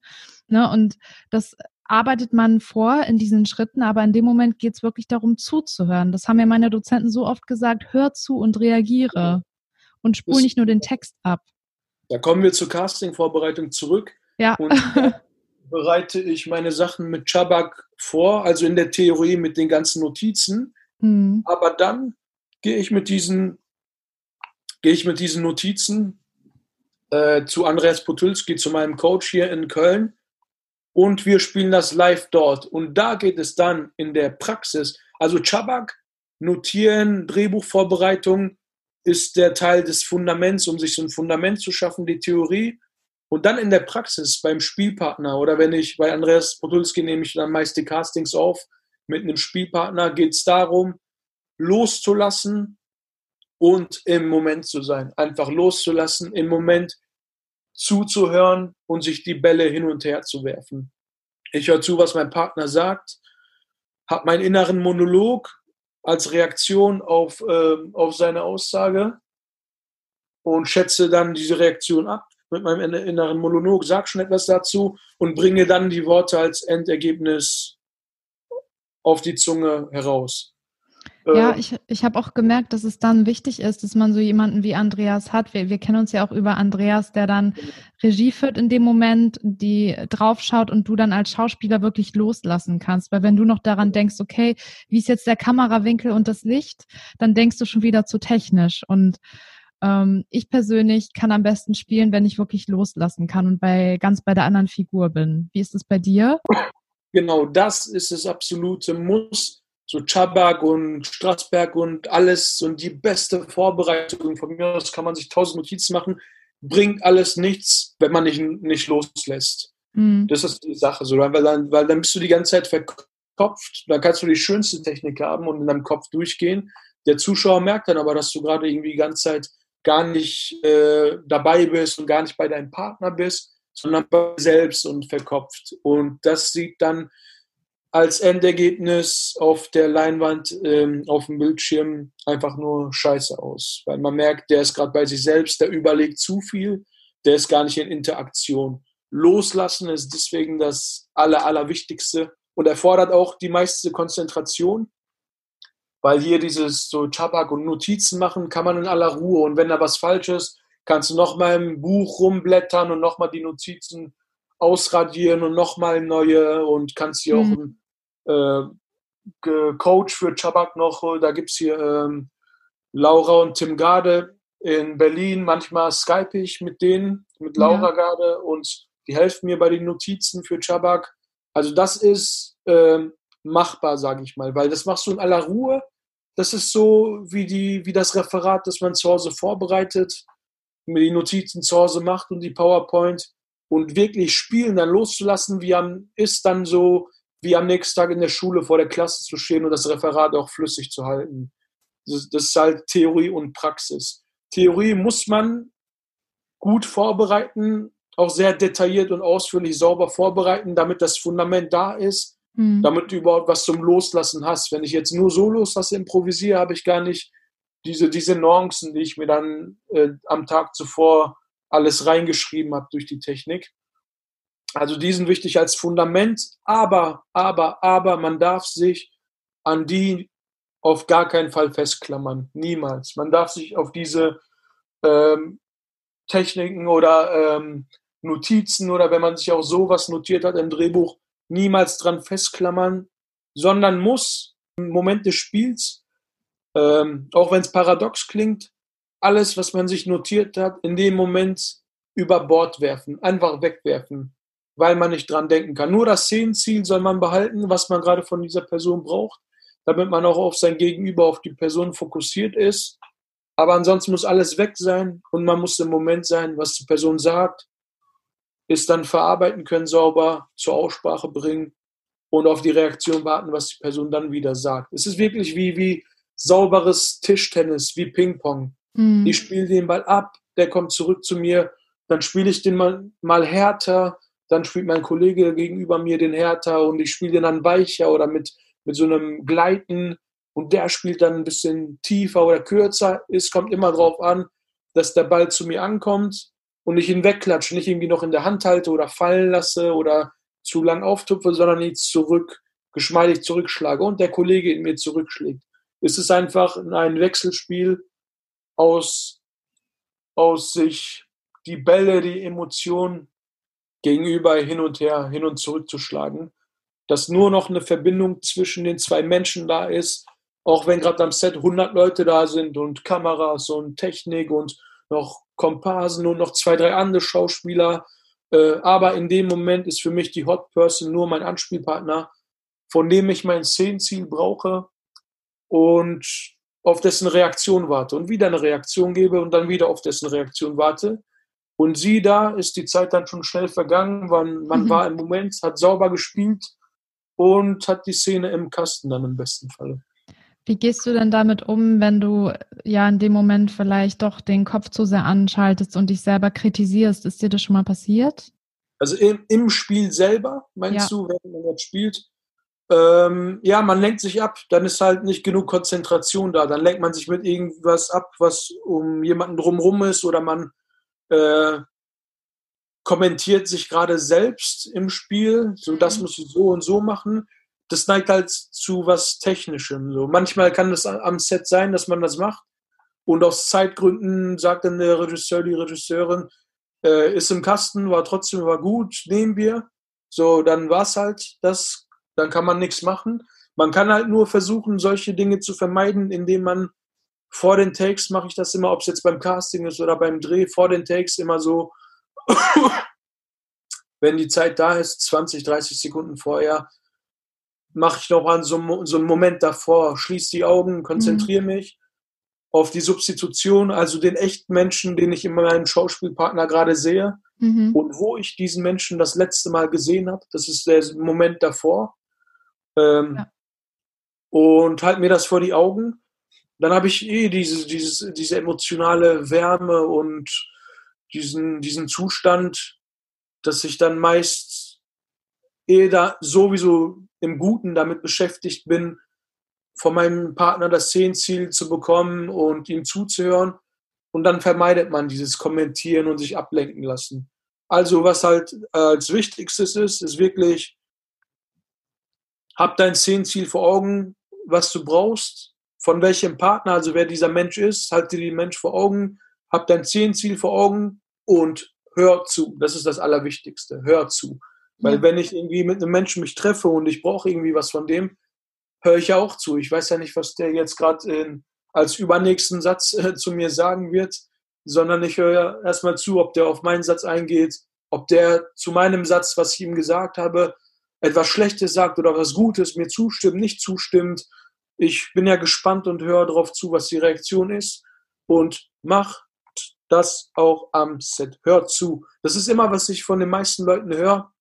Ne? Und das arbeitet man vor in diesen Schritten, aber in dem Moment geht es wirklich darum, zuzuhören. Das haben ja meine Dozenten so oft gesagt, hör zu und reagiere und spul nicht nur den Text ab. Da kommen wir zur Casting-Vorbereitung zurück. Ja. Und (laughs) bereite ich meine Sachen mit Chabak vor, also in der Theorie mit den ganzen Notizen. Mhm. Aber dann gehe ich mit diesen, gehe ich mit diesen Notizen äh, zu Andreas Potulski, zu meinem Coach hier in Köln. Und wir spielen das live dort. Und da geht es dann in der Praxis. Also Chabak, Notieren, Drehbuchvorbereitung, ist der Teil des Fundaments, um sich so ein Fundament zu schaffen, die Theorie. Und dann in der Praxis beim Spielpartner oder wenn ich bei Andreas Podulski nehme ich dann meist die Castings auf mit einem Spielpartner, geht es darum, loszulassen und im Moment zu sein. Einfach loszulassen, im Moment zuzuhören und sich die Bälle hin und her zu werfen. Ich höre zu, was mein Partner sagt, habe meinen inneren Monolog, als Reaktion auf, äh, auf seine Aussage und schätze dann diese Reaktion ab mit meinem inneren Monolog, sag schon etwas dazu und bringe dann die Worte als Endergebnis auf die Zunge heraus. Ja, äh, ich, ich habe auch gemerkt, dass es dann wichtig ist, dass man so jemanden wie Andreas hat. Wir, wir kennen uns ja auch über Andreas, der dann Regie führt in dem Moment, die draufschaut und du dann als Schauspieler wirklich loslassen kannst. Weil wenn du noch daran denkst, okay, wie ist jetzt der Kamerawinkel und das Licht, dann denkst du schon wieder zu technisch. Und ähm, ich persönlich kann am besten spielen, wenn ich wirklich loslassen kann und bei ganz bei der anderen Figur bin. Wie ist es bei dir? Genau, das ist das absolute Muss so Chabak und Straßberg und alles und die beste Vorbereitung. Von mir aus kann man sich tausend Notizen machen, bringt alles nichts, wenn man nicht, nicht loslässt. Mhm. Das ist die Sache so, weil dann, weil dann bist du die ganze Zeit verkopft, dann kannst du die schönste Technik haben und in deinem Kopf durchgehen. Der Zuschauer merkt dann aber, dass du gerade irgendwie die ganze Zeit gar nicht äh, dabei bist und gar nicht bei deinem Partner bist, sondern bei selbst und verkopft. Und das sieht dann als Endergebnis auf der Leinwand, ähm, auf dem Bildschirm einfach nur scheiße aus. Weil man merkt, der ist gerade bei sich selbst, der überlegt zu viel, der ist gar nicht in Interaktion. Loslassen ist deswegen das Aller, Allerwichtigste und erfordert auch die meiste Konzentration, weil hier dieses so Tabak und Notizen machen kann man in aller Ruhe und wenn da was falsch ist, kannst du nochmal im Buch rumblättern und nochmal die Notizen ausradieren und nochmal neue und kannst hier mhm. auch Coach für Chabak noch. Da gibt es hier ähm, Laura und Tim Garde in Berlin. Manchmal skype ich mit denen, mit Laura ja. Garde und die helfen mir bei den Notizen für Chabak. Also das ist ähm, machbar, sage ich mal, weil das machst du in aller Ruhe. das ist so wie, die, wie das Referat, das man zu Hause vorbereitet, mir die Notizen zu Hause macht und die PowerPoint und wirklich spielen, dann loszulassen, wie am, ist dann so, wie am nächsten Tag in der Schule vor der Klasse zu stehen und das Referat auch flüssig zu halten. Das, das ist halt Theorie und Praxis. Theorie muss man gut vorbereiten, auch sehr detailliert und ausführlich sauber vorbereiten, damit das Fundament da ist, mhm. damit du überhaupt was zum Loslassen hast. Wenn ich jetzt nur so loslasse, improvisiere, habe ich gar nicht diese, diese Nuancen, die ich mir dann äh, am Tag zuvor alles reingeschrieben habe durch die Technik. Also die sind wichtig als Fundament, aber, aber, aber man darf sich an die auf gar keinen Fall festklammern. Niemals. Man darf sich auf diese ähm, Techniken oder ähm, Notizen oder wenn man sich auch sowas notiert hat im Drehbuch, niemals dran festklammern, sondern muss im Moment des Spiels, ähm, auch wenn es paradox klingt, alles, was man sich notiert hat, in dem Moment über Bord werfen, einfach wegwerfen, weil man nicht dran denken kann. Nur das Szenenziel soll man behalten, was man gerade von dieser Person braucht, damit man auch auf sein Gegenüber, auf die Person fokussiert ist. Aber ansonsten muss alles weg sein und man muss im Moment sein, was die Person sagt, ist dann verarbeiten können, sauber zur Aussprache bringen und auf die Reaktion warten, was die Person dann wieder sagt. Es ist wirklich wie, wie sauberes Tischtennis, wie Ping-Pong. Mhm. Ich spiele den Ball ab, der kommt zurück zu mir, dann spiele ich den mal, mal härter, dann spielt mein Kollege gegenüber mir den härter und ich spiele den dann weicher oder mit, mit so einem Gleiten und der spielt dann ein bisschen tiefer oder kürzer. Es kommt immer darauf an, dass der Ball zu mir ankommt und ich ihn wegklatsche, nicht irgendwie noch in der Hand halte oder fallen lasse oder zu lang auftupfe, sondern ihn zurück, geschmeidig zurückschlage und der Kollege in mir zurückschlägt. Es ist einfach ein Wechselspiel aus, aus sich die Bälle, die Emotionen gegenüber hin und her, hin und zurück zu schlagen, dass nur noch eine Verbindung zwischen den zwei Menschen da ist, auch wenn gerade am Set 100 Leute da sind und Kameras und Technik und noch Komparsen und noch zwei, drei andere Schauspieler. Äh, aber in dem Moment ist für mich die Hot Person nur mein Anspielpartner, von dem ich mein Szenenziel brauche und auf dessen Reaktion warte und wieder eine Reaktion gebe und dann wieder auf dessen Reaktion warte. Und sie da ist die Zeit dann schon schnell vergangen, man, man mhm. war im Moment, hat sauber gespielt und hat die Szene im Kasten dann im besten Falle. Wie gehst du denn damit um, wenn du ja in dem Moment vielleicht doch den Kopf zu sehr anschaltest und dich selber kritisierst? Ist dir das schon mal passiert? Also im, im Spiel selber, meinst ja. du, wenn man jetzt spielt? Ähm, ja, man lenkt sich ab, dann ist halt nicht genug Konzentration da. Dann lenkt man sich mit irgendwas ab, was um jemanden drumherum ist oder man äh, kommentiert sich gerade selbst im Spiel, so das mhm. muss ich so und so machen das neigt halt zu was Technischem. So. Manchmal kann es am Set sein, dass man das macht. Und aus Zeitgründen sagt dann der Regisseur, die Regisseurin, äh, ist im Kasten, war trotzdem war gut, nehmen wir. So, dann war es halt das, dann kann man nichts machen. Man kann halt nur versuchen, solche Dinge zu vermeiden, indem man vor den Takes mache ich das immer, ob es jetzt beim Casting ist oder beim Dreh, vor den Takes immer so, (coughs) wenn die Zeit da ist, 20, 30 Sekunden vorher, mache ich noch an so, so einen Moment davor, schließe die Augen, konzentriere mhm. mich auf die Substitution, also den echten Menschen, den ich in meinem Schauspielpartner gerade sehe mhm. und wo ich diesen Menschen das letzte Mal gesehen habe. Das ist der Moment davor. Ähm, ja. Und halt mir das vor die Augen. Dann habe ich eh diese, dieses, diese emotionale Wärme und diesen, diesen Zustand, dass ich dann meist ehe da sowieso im Guten damit beschäftigt bin, von meinem Partner das Szenenziel zu bekommen und ihm zuzuhören. Und dann vermeidet man dieses Kommentieren und sich ablenken lassen. Also was halt als Wichtigstes ist, ist wirklich, hab dein Szenenziel vor Augen, was du brauchst, von welchem Partner, also wer dieser Mensch ist, halt dir den Mensch vor Augen, hab dein Szenenziel vor Augen und hör zu. Das ist das Allerwichtigste. Hör zu. Weil ja. wenn ich irgendwie mit einem Menschen mich treffe und ich brauche irgendwie was von dem, höre ich ja auch zu. Ich weiß ja nicht, was der jetzt gerade als übernächsten Satz äh, zu mir sagen wird, sondern ich höre erstmal zu, ob der auf meinen Satz eingeht, ob der zu meinem Satz, was ich ihm gesagt habe, etwas Schlechtes sagt oder was Gutes, mir zustimmt, nicht zustimmt. Ich bin ja gespannt und höre darauf zu, was die Reaktion ist und mach das auch am Set. Hört zu. Das ist immer, was ich von den meisten Leuten höre.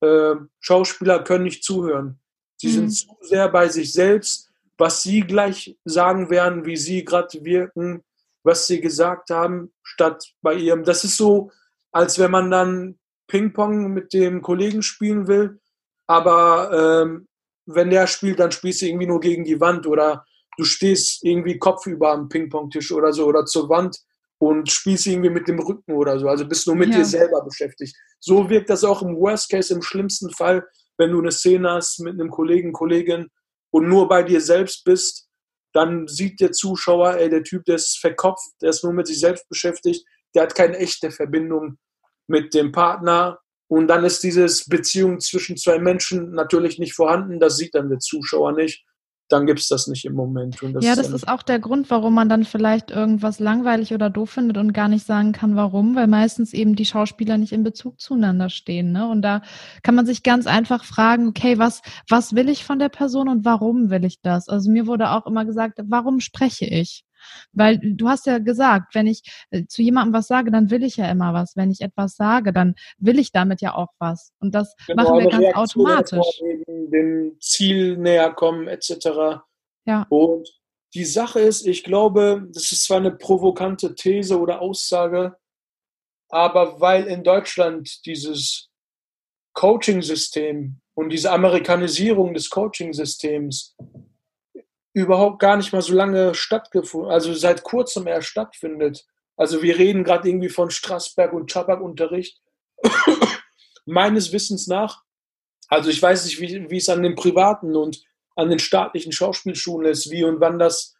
Äh, Schauspieler können nicht zuhören. Sie mhm. sind zu sehr bei sich selbst, was sie gleich sagen werden, wie sie gerade wirken, was sie gesagt haben, statt bei ihrem. Das ist so, als wenn man dann Ping-Pong mit dem Kollegen spielen will, aber ähm, wenn der spielt, dann spielst du irgendwie nur gegen die Wand oder du stehst irgendwie kopfüber am Ping-Pong-Tisch oder so oder zur Wand und spielst irgendwie mit dem Rücken oder so. Also bist nur mit ja. dir selber beschäftigt. So wirkt das auch im Worst Case, im schlimmsten Fall, wenn du eine Szene hast mit einem Kollegen, Kollegin und nur bei dir selbst bist, dann sieht der Zuschauer, ey, der Typ, der ist verkopft, der ist nur mit sich selbst beschäftigt, der hat keine echte Verbindung mit dem Partner. Und dann ist dieses Beziehung zwischen zwei Menschen natürlich nicht vorhanden. Das sieht dann der Zuschauer nicht dann gibt es das nicht im Moment. Das ja, das ist auch der Grund, warum man dann vielleicht irgendwas langweilig oder doof findet und gar nicht sagen kann, warum, weil meistens eben die Schauspieler nicht in Bezug zueinander stehen. Ne? Und da kann man sich ganz einfach fragen, okay, was, was will ich von der Person und warum will ich das? Also mir wurde auch immer gesagt, warum spreche ich? Weil du hast ja gesagt, wenn ich äh, zu jemandem was sage, dann will ich ja immer was. Wenn ich etwas sage, dann will ich damit ja auch was. Und das genau, machen wir ganz Reaktion automatisch. Dem Ziel näher kommen, etc. Ja. Und die Sache ist, ich glaube, das ist zwar eine provokante These oder Aussage, aber weil in Deutschland dieses Coaching-System und diese Amerikanisierung des Coaching-Systems überhaupt gar nicht mal so lange stattgefunden, also seit kurzem erst stattfindet. Also wir reden gerade irgendwie von Straßberg und Schabak-Unterricht. (coughs) Meines Wissens nach, also ich weiß nicht, wie, wie es an den privaten und an den staatlichen Schauspielschulen ist, wie und wann das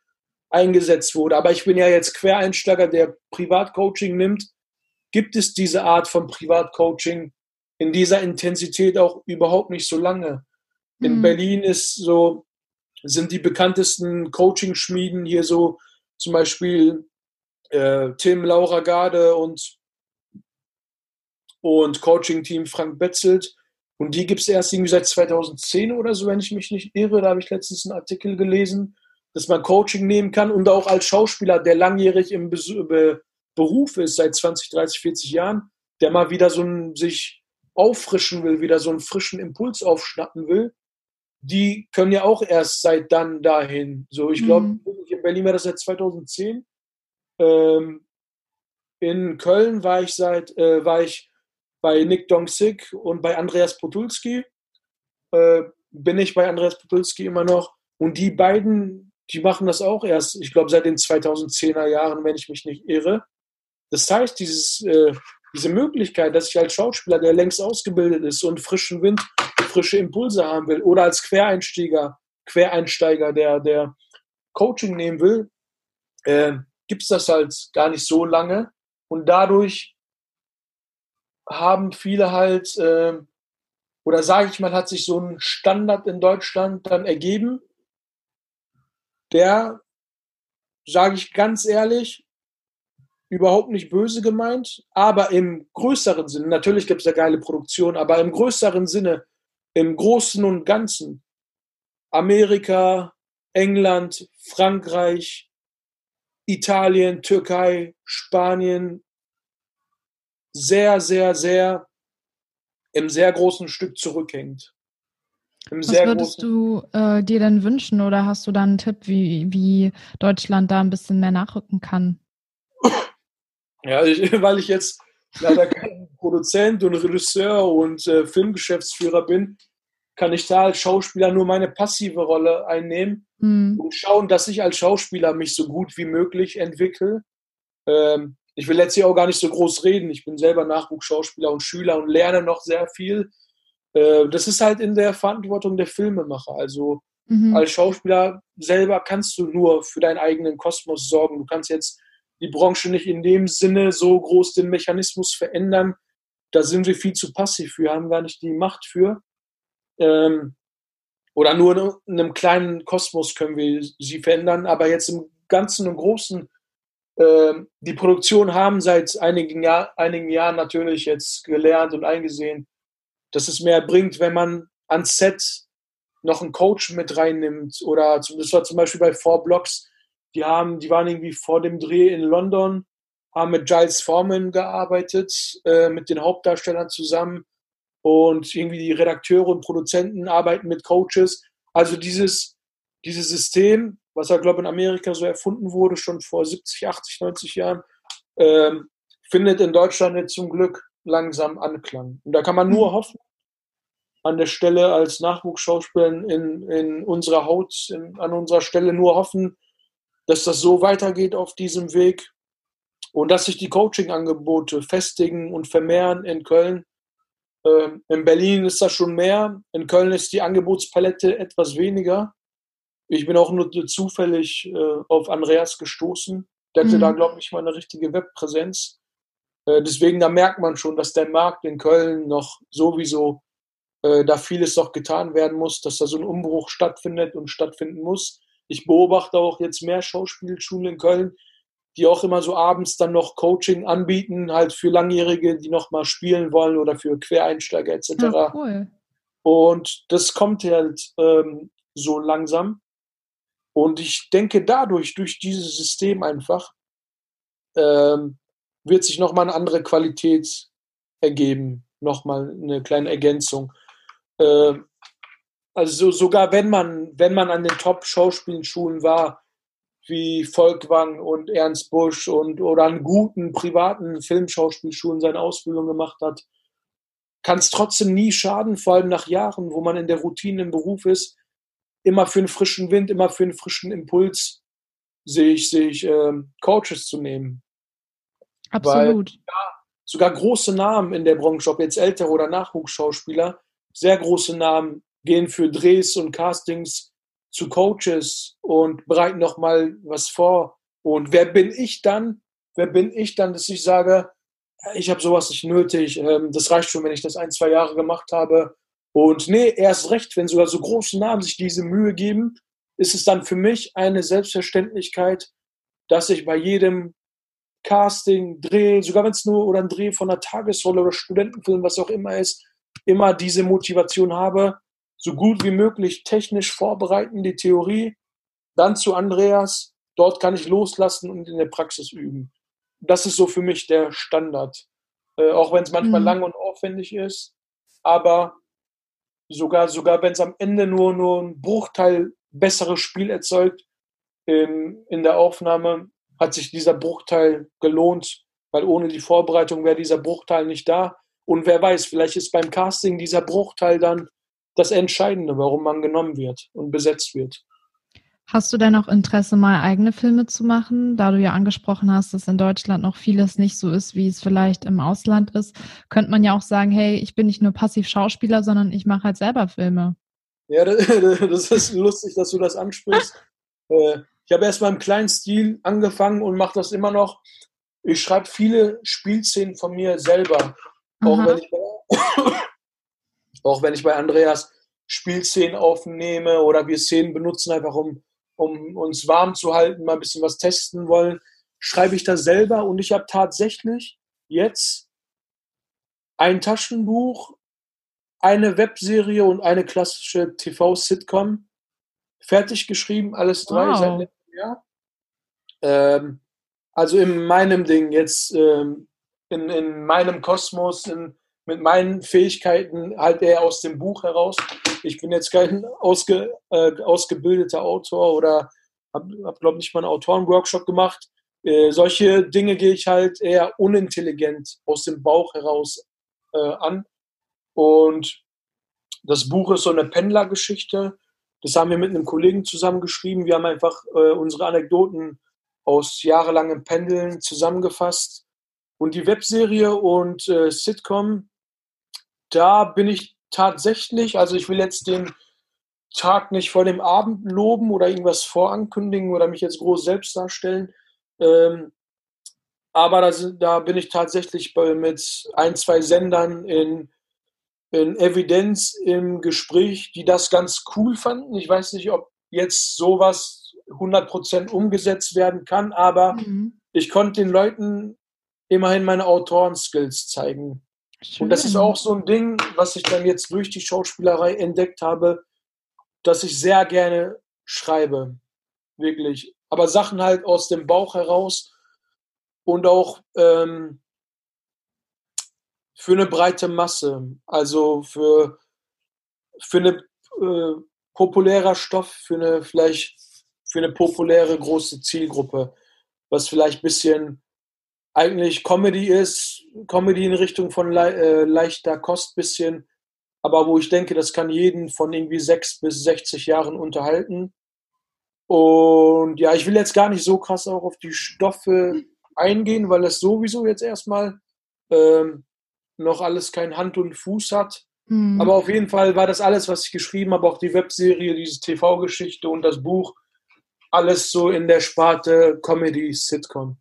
eingesetzt wurde. Aber ich bin ja jetzt Quereinsteiger, der Privatcoaching nimmt. Gibt es diese Art von Privatcoaching in dieser Intensität auch überhaupt nicht so lange? In mhm. Berlin ist so sind die bekanntesten Coaching-Schmieden hier so zum Beispiel äh, Tim Laura Garde und, und Coaching-Team Frank Betzelt. Und die gibt es erst irgendwie seit 2010 oder so, wenn ich mich nicht irre. Da habe ich letztens einen Artikel gelesen, dass man Coaching nehmen kann und auch als Schauspieler, der langjährig im Be Beruf ist, seit 20, 30, 40 Jahren, der mal wieder so ein, sich auffrischen will, wieder so einen frischen Impuls aufschnappen will, die können ja auch erst seit dann dahin. So, ich glaube, mhm. in Berlin war das seit 2010. Ähm, in Köln war ich seit, äh, war ich bei Nick Dong-Sik und bei Andreas Potulski. Äh, bin ich bei Andreas Potulski immer noch. Und die beiden, die machen das auch erst, ich glaube, seit den 2010er Jahren, wenn ich mich nicht irre. Das heißt, dieses, äh, diese Möglichkeit, dass ich als Schauspieler, der längst ausgebildet ist und frischen Wind frische Impulse haben will oder als Quereinsteiger, Quereinsteiger, der, der Coaching nehmen will, äh, gibt es das halt gar nicht so lange. Und dadurch haben viele halt, äh, oder sage ich mal, hat sich so ein Standard in Deutschland dann ergeben, der, sage ich ganz ehrlich, überhaupt nicht böse gemeint, aber im größeren Sinne, natürlich gibt es da geile Produktion, aber im größeren Sinne im Großen und Ganzen Amerika, England, Frankreich, Italien, Türkei, Spanien sehr, sehr, sehr im sehr großen Stück zurückhängt. Was würdest du äh, dir denn wünschen oder hast du da einen Tipp, wie, wie Deutschland da ein bisschen mehr nachrücken kann? (laughs) Ja, ich, (laughs) weil ich jetzt leider kein Produzent und Regisseur und äh, Filmgeschäftsführer bin, kann ich da als Schauspieler nur meine passive Rolle einnehmen mhm. und schauen, dass ich als Schauspieler mich so gut wie möglich entwickle. Ähm, ich will jetzt hier auch gar nicht so groß reden. Ich bin selber Nachwuchsschauspieler und Schüler und lerne noch sehr viel. Äh, das ist halt in der Verantwortung der Filmemacher. Also mhm. als Schauspieler selber kannst du nur für deinen eigenen Kosmos sorgen. Du kannst jetzt die Branche nicht in dem Sinne so groß den Mechanismus verändern. Da sind wir viel zu passiv für, haben gar nicht die Macht für ähm, oder nur in einem kleinen Kosmos können wir sie verändern, aber jetzt im Ganzen und Großen, äh, die Produktion haben seit einigen, Jahr, einigen Jahren natürlich jetzt gelernt und eingesehen, dass es mehr bringt, wenn man ans Set noch einen Coach mit reinnimmt. Oder das war zum Beispiel bei Four Blocks, die haben, die waren irgendwie vor dem Dreh in London, haben mit Giles Foreman gearbeitet, äh, mit den Hauptdarstellern zusammen und irgendwie die Redakteure und Produzenten arbeiten mit Coaches. Also dieses, dieses System, was ja, glaube ich, in Amerika so erfunden wurde, schon vor 70, 80, 90 Jahren, ähm, findet in Deutschland jetzt zum Glück langsam Anklang. Und da kann man nur mhm. hoffen, an der Stelle als Nachwuchsschauspieler in, in unserer Haut, in, an unserer Stelle nur hoffen, dass das so weitergeht auf diesem Weg und dass sich die Coaching-Angebote festigen und vermehren in Köln. Ähm, in Berlin ist das schon mehr, in Köln ist die Angebotspalette etwas weniger. Ich bin auch nur zufällig äh, auf Andreas gestoßen. Der hatte mhm. da, glaube ich, mal eine richtige Webpräsenz. Äh, deswegen, da merkt man schon, dass der Markt in Köln noch sowieso äh, da vieles noch getan werden muss, dass da so ein Umbruch stattfindet und stattfinden muss. Ich beobachte auch jetzt mehr Schauspielschulen in Köln, die auch immer so abends dann noch Coaching anbieten, halt für Langjährige, die noch mal spielen wollen oder für Quereinsteiger etc. Ja, cool. Und das kommt halt ähm, so langsam. Und ich denke, dadurch, durch dieses System einfach, ähm, wird sich nochmal eine andere Qualität ergeben. Nochmal eine kleine Ergänzung. Äh, also sogar wenn man, wenn man an den Top-Schauspielschulen war, wie Volkwang und Ernst Busch und oder an guten privaten Filmschauspielschulen seine Ausbildung gemacht hat, kann es trotzdem nie schaden, vor allem nach Jahren, wo man in der Routine im Beruf ist, immer für einen frischen Wind, immer für einen frischen Impuls sich, sich äh, Coaches zu nehmen. Absolut. Weil, ja, sogar große Namen in der Branche, ob jetzt ältere oder Nachwuchsschauspieler, sehr große Namen gehen für Drehs und Castings zu Coaches und bereiten noch mal was vor. Und wer bin ich dann? Wer bin ich dann, dass ich sage, ich habe sowas nicht nötig, ähm, das reicht schon, wenn ich das ein, zwei Jahre gemacht habe. Und nee, erst recht, wenn sogar so große Namen sich diese Mühe geben, ist es dann für mich eine Selbstverständlichkeit, dass ich bei jedem Casting, Dreh, sogar wenn es nur oder ein Dreh von einer Tagesrolle oder Studentenfilm, was auch immer ist, immer diese Motivation habe, so gut wie möglich technisch vorbereiten, die Theorie, dann zu Andreas, dort kann ich loslassen und in der Praxis üben. Das ist so für mich der Standard. Äh, auch wenn es manchmal mhm. lang und aufwendig ist, aber sogar, sogar wenn es am Ende nur, nur ein Bruchteil besseres Spiel erzeugt in, in der Aufnahme, hat sich dieser Bruchteil gelohnt, weil ohne die Vorbereitung wäre dieser Bruchteil nicht da. Und wer weiß, vielleicht ist beim Casting dieser Bruchteil dann das Entscheidende, warum man genommen wird und besetzt wird. Hast du denn auch Interesse, mal eigene Filme zu machen? Da du ja angesprochen hast, dass in Deutschland noch vieles nicht so ist, wie es vielleicht im Ausland ist, könnte man ja auch sagen, hey, ich bin nicht nur passiv Schauspieler, sondern ich mache halt selber Filme. Ja, (laughs) das ist lustig, dass du das ansprichst. (laughs) Äh, ich habe erst mal im kleinen Stil angefangen und mache das immer noch. Ich schreibe viele Spielszenen von mir selber. Auch wenn, ich auch wenn ich bei Andreas Spielszenen aufnehme oder wir Szenen benutzen, einfach um, um uns warm zu halten, mal ein bisschen was testen wollen, schreibe ich das selber und ich habe tatsächlich jetzt ein Taschenbuch, eine Webserie und eine klassische TV-Sitcom fertig geschrieben, alles drei wow. seit letztem Jahr. Ähm, also in meinem Ding jetzt ähm, in, in meinem Kosmos, in, mit meinen Fähigkeiten halt eher aus dem Buch heraus. Ich bin jetzt kein ausge, äh, ausgebildeter Autor oder habe, hab, glaube ich, nicht mal einen Autorenworkshop gemacht. Äh, solche Dinge gehe ich halt eher unintelligent aus dem Bauch heraus äh, an. Und das Buch ist so eine Pendlergeschichte. Das haben wir mit einem Kollegen zusammengeschrieben. Wir haben einfach äh, unsere Anekdoten aus jahrelangem Pendeln zusammengefasst und die Webserie und äh, Sitcom, da bin ich tatsächlich, also ich will jetzt den Tag nicht vor dem Abend loben oder irgendwas vorankündigen oder mich jetzt groß selbst darstellen. Ähm, aber da, da, bin ich tatsächlich bei, mit ein, zwei Sendern in, in Evidenz im Gespräch, die das ganz cool fanden. Ich weiß nicht, ob jetzt sowas 100% umgesetzt werden kann, aber mhm. ich konnte den Leuten immerhin meine Autorenskills zeigen. Schön. Und das ist auch so ein Ding, was ich dann jetzt durch die Schauspielerei entdeckt habe. dass ich sehr gerne schreibe. Wirklich. Aber Sachen halt aus dem Bauch heraus und auch ähm, für eine breite Masse. Also für, für eine äh, populärer Stoff, für eine vielleicht für eine populäre große Zielgruppe, was vielleicht ein bisschen eigentlich Comedy ist, Comedy in Richtung von le äh, leichter Kost bisschen, aber wo ich denke, das kann jeden von irgendwie sechs bis 60 Jahren unterhalten. Und ja, ich will jetzt gar nicht so krass auch auf die Stoffe eingehen, weil es sowieso jetzt erstmal ähm, noch alles kein Hand und Fuß hat. Mhm. Aber auf jeden Fall war das alles, was ich geschrieben habe, auch die Webserie, diese TV-Geschichte und das Buch, alles so in der Sparte Comedy, Sitcom.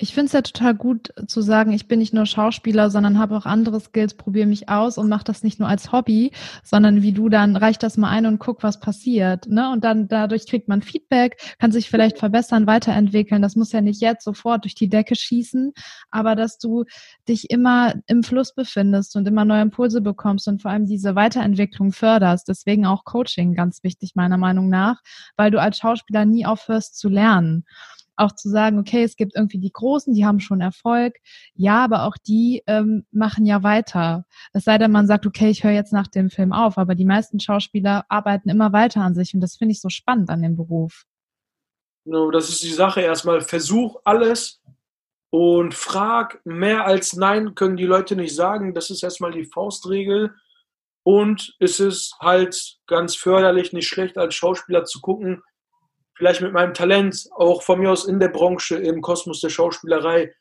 Ich finde es ja total gut zu sagen, ich bin nicht nur Schauspieler, sondern habe auch andere Skills, probiere mich aus und mache das nicht nur als Hobby, sondern wie du dann reich das mal ein und guck, was passiert. Ne? Und dann dadurch kriegt man Feedback, kann sich vielleicht verbessern, weiterentwickeln. Das muss ja nicht jetzt sofort durch die Decke schießen, aber dass du dich immer im Fluss befindest und immer neue Impulse bekommst und vor allem diese Weiterentwicklung förderst. Deswegen auch Coaching ganz wichtig meiner Meinung nach, weil du als Schauspieler nie aufhörst zu lernen auch zu sagen, okay, es gibt irgendwie die Großen, die haben schon Erfolg, ja, aber auch die ähm, machen ja weiter. Es sei denn, man sagt, okay, ich höre jetzt nach dem Film auf, aber die meisten Schauspieler arbeiten immer weiter an sich und das finde ich so spannend an dem Beruf. No, das ist die Sache erstmal. Versuch alles und frag. Mehr als Nein können die Leute nicht sagen. Das ist erstmal die Faustregel. Und es ist halt ganz förderlich, nicht schlecht als Schauspieler zu gucken, vielleicht mit meinem Talent, auch von mir aus in der Branche, im Kosmos der Schauspielerei,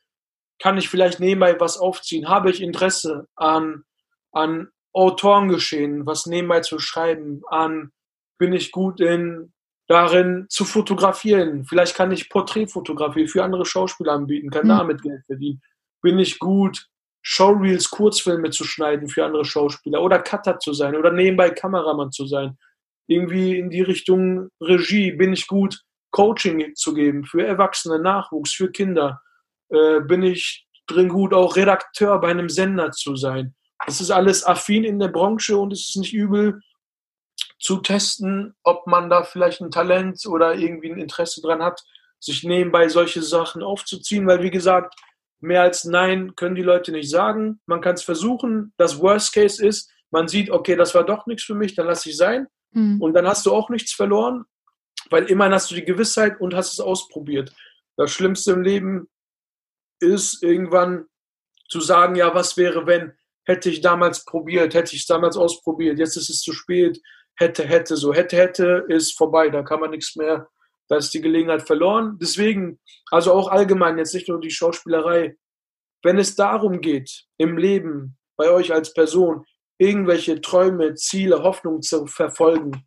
kann ich vielleicht nebenbei was aufziehen? Habe ich Interesse an, an Autorengeschehen, was nebenbei zu schreiben? An, bin ich gut in, darin zu fotografieren? Vielleicht kann ich Porträtfotografie für andere Schauspieler anbieten, kann mhm. damit Geld verdienen. Bin ich gut, Showreels, Kurzfilme zu schneiden für andere Schauspieler oder Cutter zu sein oder nebenbei Kameramann zu sein? Irgendwie in die Richtung Regie, bin ich gut, Coaching zu geben für Erwachsene, Nachwuchs, für Kinder, äh, bin ich drin gut, auch Redakteur bei einem Sender zu sein. Es ist alles affin in der Branche und es ist nicht übel zu testen, ob man da vielleicht ein Talent oder irgendwie ein Interesse dran hat, sich nebenbei solche Sachen aufzuziehen, weil wie gesagt, mehr als Nein können die Leute nicht sagen. Man kann es versuchen. Das Worst Case ist, man sieht, okay, das war doch nichts für mich, dann lasse ich sein. Mhm. Und dann hast du auch nichts verloren, weil immerhin hast du die Gewissheit und hast es ausprobiert. Das Schlimmste im Leben ist irgendwann zu sagen, ja, was wäre, wenn, hätte ich damals probiert, hätte ich es damals ausprobiert, jetzt ist es zu spät, hätte, hätte, so hätte, hätte, ist vorbei, da kann man nichts mehr, da ist die Gelegenheit verloren. Deswegen, also auch allgemein, jetzt nicht nur die Schauspielerei, wenn es darum geht, im Leben, bei euch als Person, irgendwelche Träume, Ziele, Hoffnungen zu verfolgen.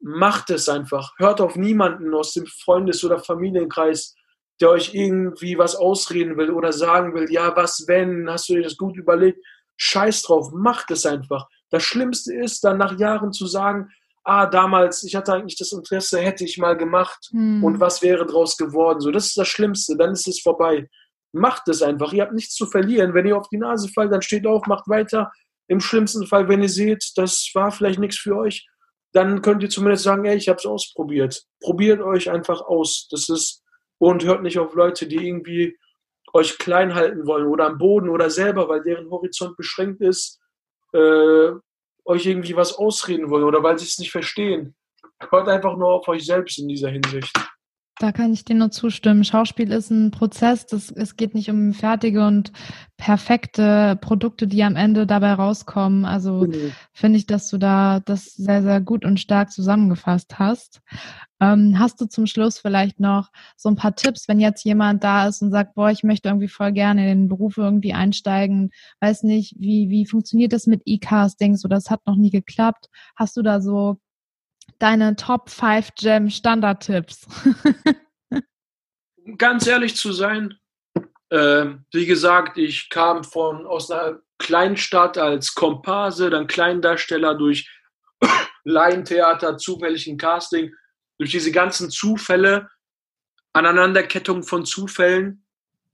Macht es einfach. Hört auf niemanden aus dem Freundes- oder Familienkreis, der euch irgendwie was ausreden will oder sagen will, ja, was wenn, hast du dir das gut überlegt? Scheiß drauf, macht es einfach. Das Schlimmste ist dann nach Jahren zu sagen, ah, damals, ich hatte eigentlich das Interesse, hätte ich mal gemacht hm. und was wäre draus geworden? So, das ist das Schlimmste, dann ist es vorbei. Macht es einfach. Ihr habt nichts zu verlieren. Wenn ihr auf die Nase fallt, dann steht auf, macht weiter, im schlimmsten Fall, wenn ihr seht, das war vielleicht nichts für euch, dann könnt ihr zumindest sagen, ey, ich habe es ausprobiert. Probiert euch einfach aus. Das ist und hört nicht auf Leute, die irgendwie euch klein halten wollen oder am Boden oder selber, weil deren Horizont beschränkt ist, äh, euch irgendwie was ausreden wollen oder weil sie es nicht verstehen. Hört einfach nur auf euch selbst in dieser Hinsicht. Da kann ich dir nur zustimmen. Schauspiel ist ein Prozess. Das, es geht nicht um fertige und perfekte Produkte, die am Ende dabei rauskommen. Also mhm. finde ich, dass du da das sehr, sehr gut und stark zusammengefasst hast. Ähm, hast du zum Schluss vielleicht noch so ein paar Tipps, wenn jetzt jemand da ist und sagt, boah, ich möchte irgendwie voll gerne in den Beruf irgendwie einsteigen, weiß nicht, wie, wie funktioniert das mit E-Castings oder es hat noch nie geklappt. Hast du da so deine Top 5 Gem Standard-Tipps? (laughs) um ganz ehrlich zu sein, äh, wie gesagt, ich kam von aus einer Kleinstadt als Komparse, dann Kleindarsteller durch (coughs) Laientheater, zufälligen Casting, durch diese ganzen Zufälle, Aneinanderkettung von Zufällen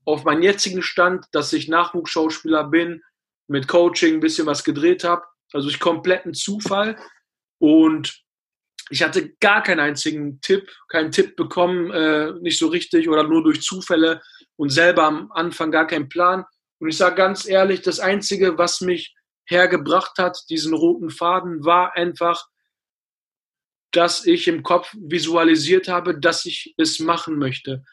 auf meinen jetzigen Stand, dass ich Nachwuchsschauspieler bin, mit Coaching ein bisschen was gedreht habe, also durch kompletten Zufall. Und ich hatte gar keinen einzigen Tipp, keinen Tipp bekommen, äh, nicht so richtig oder nur durch Zufälle und selber am Anfang gar keinen Plan. Und ich sage ganz ehrlich, das Einzige, was mich hergebracht hat, diesen roten Faden, war einfach, dass ich im Kopf visualisiert habe, dass ich es machen möchte.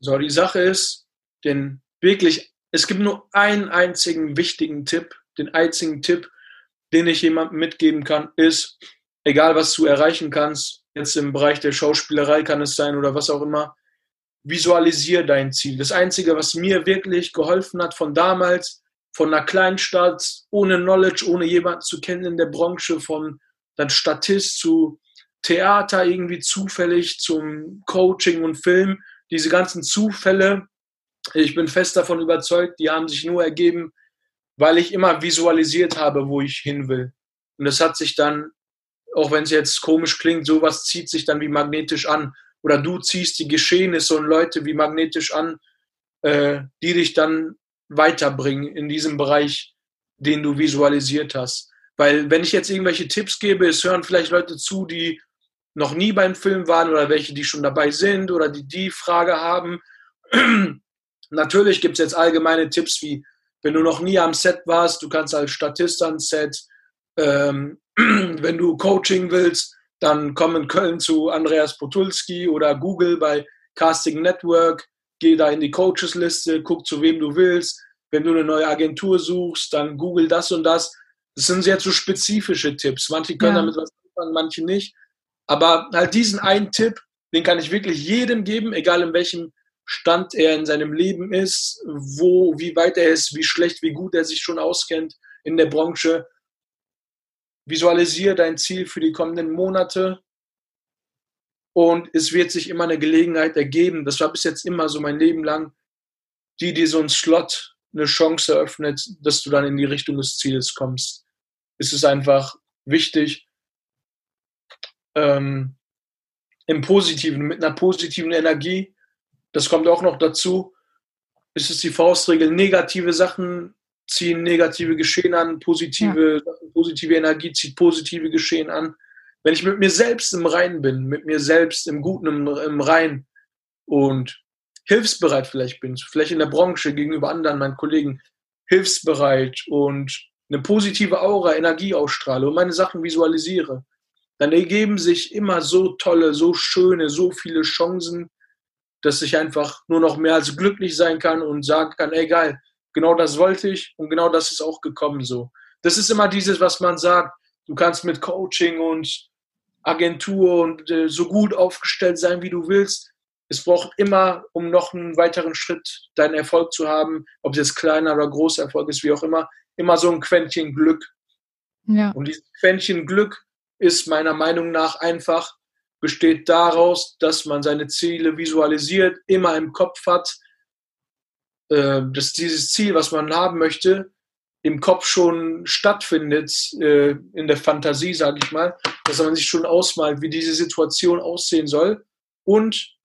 So, die Sache ist, denn wirklich, es gibt nur einen einzigen wichtigen Tipp, den einzigen Tipp, den ich jemandem mitgeben kann, ist, egal was du erreichen kannst, jetzt im Bereich der Schauspielerei kann es sein oder was auch immer, visualisier dein Ziel. Das Einzige, was mir wirklich geholfen hat von damals, von einer kleinen Stadt, ohne Knowledge, ohne jemanden zu kennen in der Branche, von dann Statist zu Theater irgendwie zufällig, zum Coaching und Film, diese ganzen Zufälle, ich bin fest davon überzeugt, die haben sich nur ergeben, weil ich immer visualisiert habe, wo ich hin will. Und das hat sich dann auch wenn es jetzt komisch klingt, sowas zieht sich dann wie magnetisch an. Oder du ziehst die Geschehnisse und Leute wie magnetisch an, äh, die dich dann weiterbringen in diesem Bereich, den du visualisiert hast. Weil wenn ich jetzt irgendwelche Tipps gebe, es hören vielleicht Leute zu, die noch nie beim Film waren oder welche, die schon dabei sind oder die die Frage haben. (clears throat) Natürlich gibt es jetzt allgemeine Tipps wie, wenn du noch nie am Set warst, du kannst als Statist am Set, ähm, (clears throat) wenn du Coaching willst, dann komm in Köln zu Andreas Potulski oder Google bei Casting Network, geh da in die Coaches-Liste, guck zu wem du willst. Wenn du eine neue Agentur suchst, dann google das und das. Das sind sehr so spezifische Tipps. Manche können ja. damit was anfangen, manche nicht. Aber halt diesen einen Tipp, den kann ich wirklich jedem geben, egal in welchem Stand er in seinem Leben ist, wo, wie weit er ist, wie schlecht, wie gut er sich schon auskennt in der Branche visualisiere dein Ziel für die kommenden Monate und es wird sich immer eine Gelegenheit ergeben. Das war bis jetzt immer so mein Leben lang, die dir so ein Slot eine Chance eröffnet, dass du dann in die Richtung des Ziels kommst. Es ist einfach wichtig, ähm, im Positiven, mit einer positiven Energie, das kommt auch noch dazu, ist es die Faustregel, negative Sachen ziehen negative Geschehen an, positive, ja. positive Energie zieht positive Geschehen an. Wenn ich mit mir selbst im Rein bin, mit mir selbst im Guten, im, im Rein und hilfsbereit vielleicht bin, vielleicht in der Branche gegenüber anderen, meinen Kollegen, hilfsbereit und eine positive Aura, Energie ausstrahle und meine Sachen visualisiere, dann ergeben sich immer so tolle, so schöne, so viele Chancen, dass ich einfach nur noch mehr als glücklich sein kann und sagen kann, ey geil, genau das wollte ich und genau das ist auch gekommen so. Das ist immer dieses, was man sagt, du kannst mit Coaching und Agentur und äh, so gut aufgestellt sein, wie du willst. Es braucht immer, um noch einen weiteren Schritt deinen Erfolg zu haben, ob es jetzt kleiner oder großer Erfolg ist, wie auch immer, immer so ein Quäntchen Glück. Ja. Und dieses Quäntchen Glück ist meiner Meinung nach einfach, besteht daraus, dass man seine Ziele visualisiert, immer im Kopf hat, äh, dass dieses Ziel, was man haben möchte, im Kopf schon stattfindet, äh, in der Fantasie, sage ich mal, dass man sich schon ausmalt, wie diese Situation aussehen soll und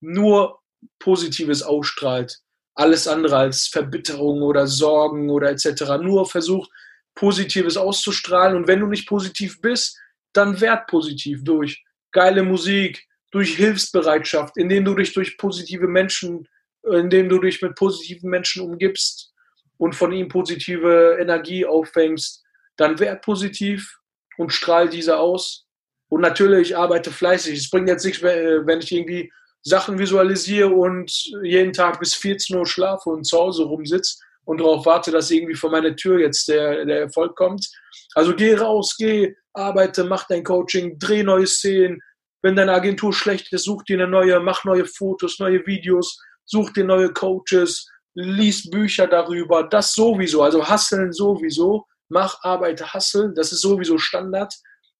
nur Positives ausstrahlt. Alles andere als Verbitterung oder Sorgen oder etc. Nur versucht, Positives auszustrahlen. Und wenn du nicht positiv bist, dann werd positiv durch geile Musik, durch Hilfsbereitschaft, indem du dich durch positive Menschen indem du dich mit positiven Menschen umgibst und von ihnen positive Energie auffängst, dann werd positiv und strahl diese aus. Und natürlich arbeite fleißig. Es bringt jetzt nichts, wenn ich irgendwie Sachen visualisiere und jeden Tag bis 14 Uhr schlafe und zu Hause rumsitze und darauf warte, dass irgendwie vor meine Tür jetzt der, der Erfolg kommt. Also geh raus, geh, arbeite, mach dein Coaching, dreh neue Szenen. Wenn deine Agentur schlecht ist, such dir eine neue, mach neue Fotos, neue Videos, such dir neue Coaches, lies Bücher darüber, das sowieso, also hasseln sowieso, mach Arbeit, hasseln, das ist sowieso Standard.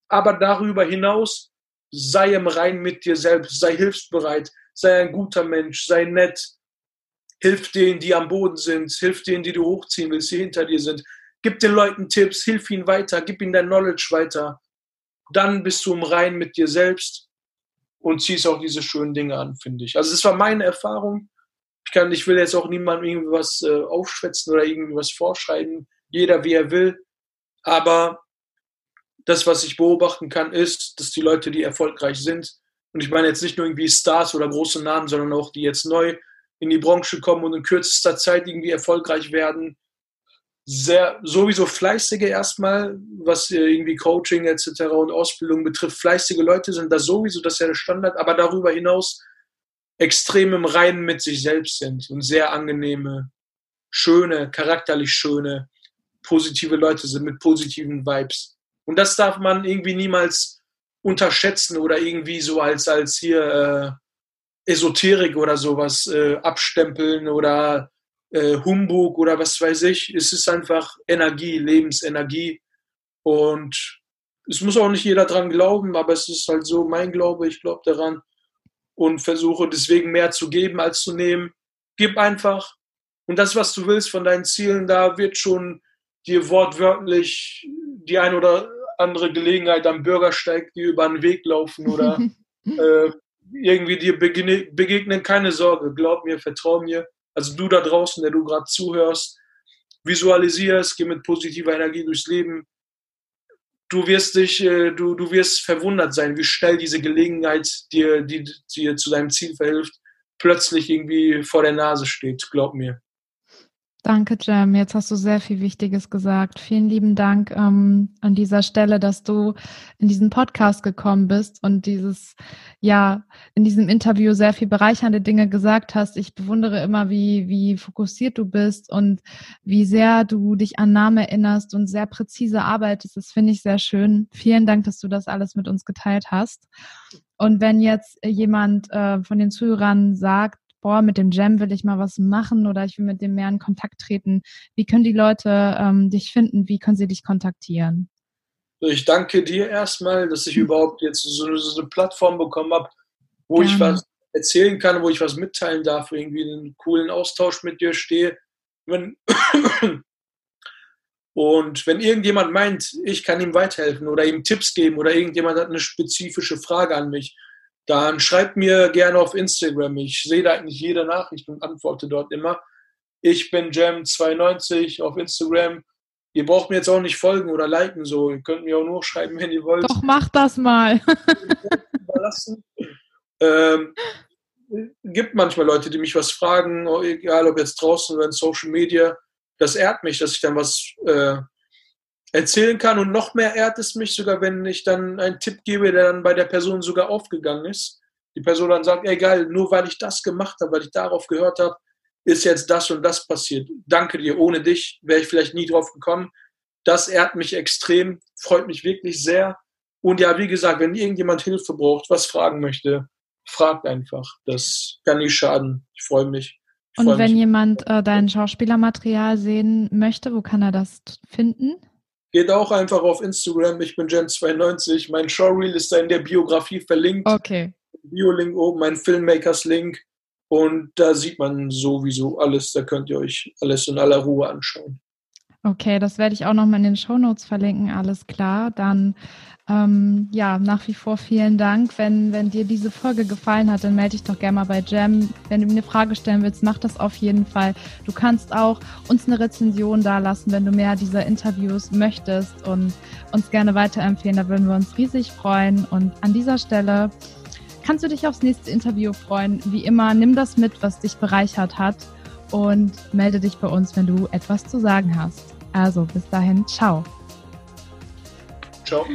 Aber darüber hinaus, sei im Rein mit dir selbst, sei hilfsbereit, sei ein guter Mensch, sei nett, hilf denen, die am Boden sind, hilf denen, die du hochziehen willst, die hinter dir sind. Gib den Leuten Tipps, hilf ihnen weiter, gib ihnen dein Knowledge weiter. Dann bist du im Rein mit dir selbst und ziehst auch diese schönen Dinge an, finde ich. Also das war meine Erfahrung. Ich, kann, ich will jetzt auch niemandem irgendwas äh, aufschwätzen oder irgendwas vorschreiben. Jeder wie er will. Aber das, was ich beobachten kann, ist, dass die Leute, die erfolgreich sind, und ich meine jetzt nicht nur irgendwie Stars oder große Namen, sondern auch die jetzt neu in die Branche kommen und in kürzester Zeit irgendwie erfolgreich werden, sehr sowieso fleißige erstmal, was irgendwie Coaching etc. und Ausbildung betrifft, fleißige Leute sind da sowieso, das ist ja der Standard, aber darüber hinaus extrem im Reinen mit sich selbst sind und sehr angenehme, schöne, charakterlich schöne, positive Leute sind mit positiven Vibes. Und das darf man irgendwie niemals unterschätzen oder irgendwie so als, als hier äh, Esoterik oder sowas äh, abstempeln oder äh, Humbug oder was weiß ich. Es ist einfach Energie, Lebensenergie. Und es muss auch nicht jeder dran glauben, aber es ist halt so mein Glaube, ich glaube daran und versuche deswegen mehr zu geben als zu nehmen. Gib einfach. Und das, was du willst von deinen Zielen, da wird schon dir wortwörtlich die ein oder andere Gelegenheit am Bürgersteig dir über den Weg laufen oder (laughs) äh, irgendwie dir begegnen. Keine Sorge, glaub mir, vertrau mir. Also du da draußen, der du gerade zuhörst, visualisierst, geh mit positiver Energie durchs Leben. Du wirst dich, äh, du, du wirst verwundert sein, wie schnell diese Gelegenheit dir, die dir zu deinem Ziel verhilft, plötzlich irgendwie vor der Nase steht. Glaub mir. Danke, Jem. Jetzt hast du sehr viel Wichtiges gesagt. Vielen lieben Dank ähm, an dieser Stelle, dass du in diesen Podcast gekommen bist und dieses, ja, in diesem Interview sehr viel bereichernde Dinge gesagt hast. Ich bewundere immer, wie, wie fokussiert du bist und wie sehr du dich an Namen erinnerst und sehr präzise arbeitest. Das finde ich sehr schön. Vielen Dank, dass du das alles mit uns geteilt hast. Und wenn jetzt jemand äh, von den Zuhörern sagt, boah, mit dem Jam will ich mal was machen oder ich will mit dem mehr in Kontakt treten. Wie können die Leute ähm, dich finden? Wie können sie dich kontaktieren? Ich danke dir erstmal, dass ich mhm. überhaupt jetzt so, so, eine Plattform bekommen habe, wo Gerne. ich was erzählen kann, wo ich was mitteilen darf, wo irgendwie einen coolen Austausch mit dir stehe. Wenn (coughs) und wenn irgendjemand meint, ich kann ihm weiterhelfen oder ihm Tipps geben oder irgendjemand hat eine spezifische Frage an mich, dann schreibt mir gerne auf Instagram. Ich sehe da eigentlich jede Nachricht und antworte dort immer. Ich bin Jam92 auf Instagram. Ihr braucht mir jetzt auch nicht folgen oder liken, so. Ihr könnt mir auch nur schreiben, wenn ihr wollt. Doch, macht das mal. (laughs) ähm, gibt manchmal Leute, die mich was fragen, egal ob jetzt draußen oder in Social Media. Das ehrt mich, dass ich dann was äh, erzählen kann. Und noch mehr ehrt es mich sogar, wenn ich dann einen Tipp gebe, der dann bei der Person sogar aufgegangen ist. Die Person dann sagt, egal, nur weil ich das gemacht habe, weil ich darauf gehört habe, ist jetzt das und das passiert. Danke dir. Ohne dich wäre ich vielleicht nie drauf gekommen. Das ehrt mich extrem, freut mich wirklich sehr. Und ja, wie gesagt, wenn irgendjemand Hilfe braucht, was fragen möchte, fragt einfach. Das kann nicht schaden. Ich freue mich. Ich und wenn mich. jemand äh, dein Schauspielermaterial sehen möchte, wo kann er das finden? Geht auch einfach auf Instagram. Ich bin Jen92. Mein Showreel ist da in der Biografie verlinkt. Okay. Bio-Link oben, mein Filmmakers-Link. Und da sieht man sowieso alles. Da könnt ihr euch alles in aller Ruhe anschauen. Okay, das werde ich auch nochmal in den Show Notes verlinken. Alles klar. Dann ähm, ja, nach wie vor vielen Dank. Wenn, wenn dir diese Folge gefallen hat, dann melde dich doch gerne mal bei Jam. Wenn du mir eine Frage stellen willst, mach das auf jeden Fall. Du kannst auch uns eine Rezension dalassen, wenn du mehr dieser Interviews möchtest und uns gerne weiterempfehlen. Da würden wir uns riesig freuen. Und an dieser Stelle kannst du dich aufs nächste Interview freuen. Wie immer, nimm das mit, was dich bereichert hat und melde dich bei uns, wenn du etwas zu sagen hast. Also bis dahin, ciao. Ciao.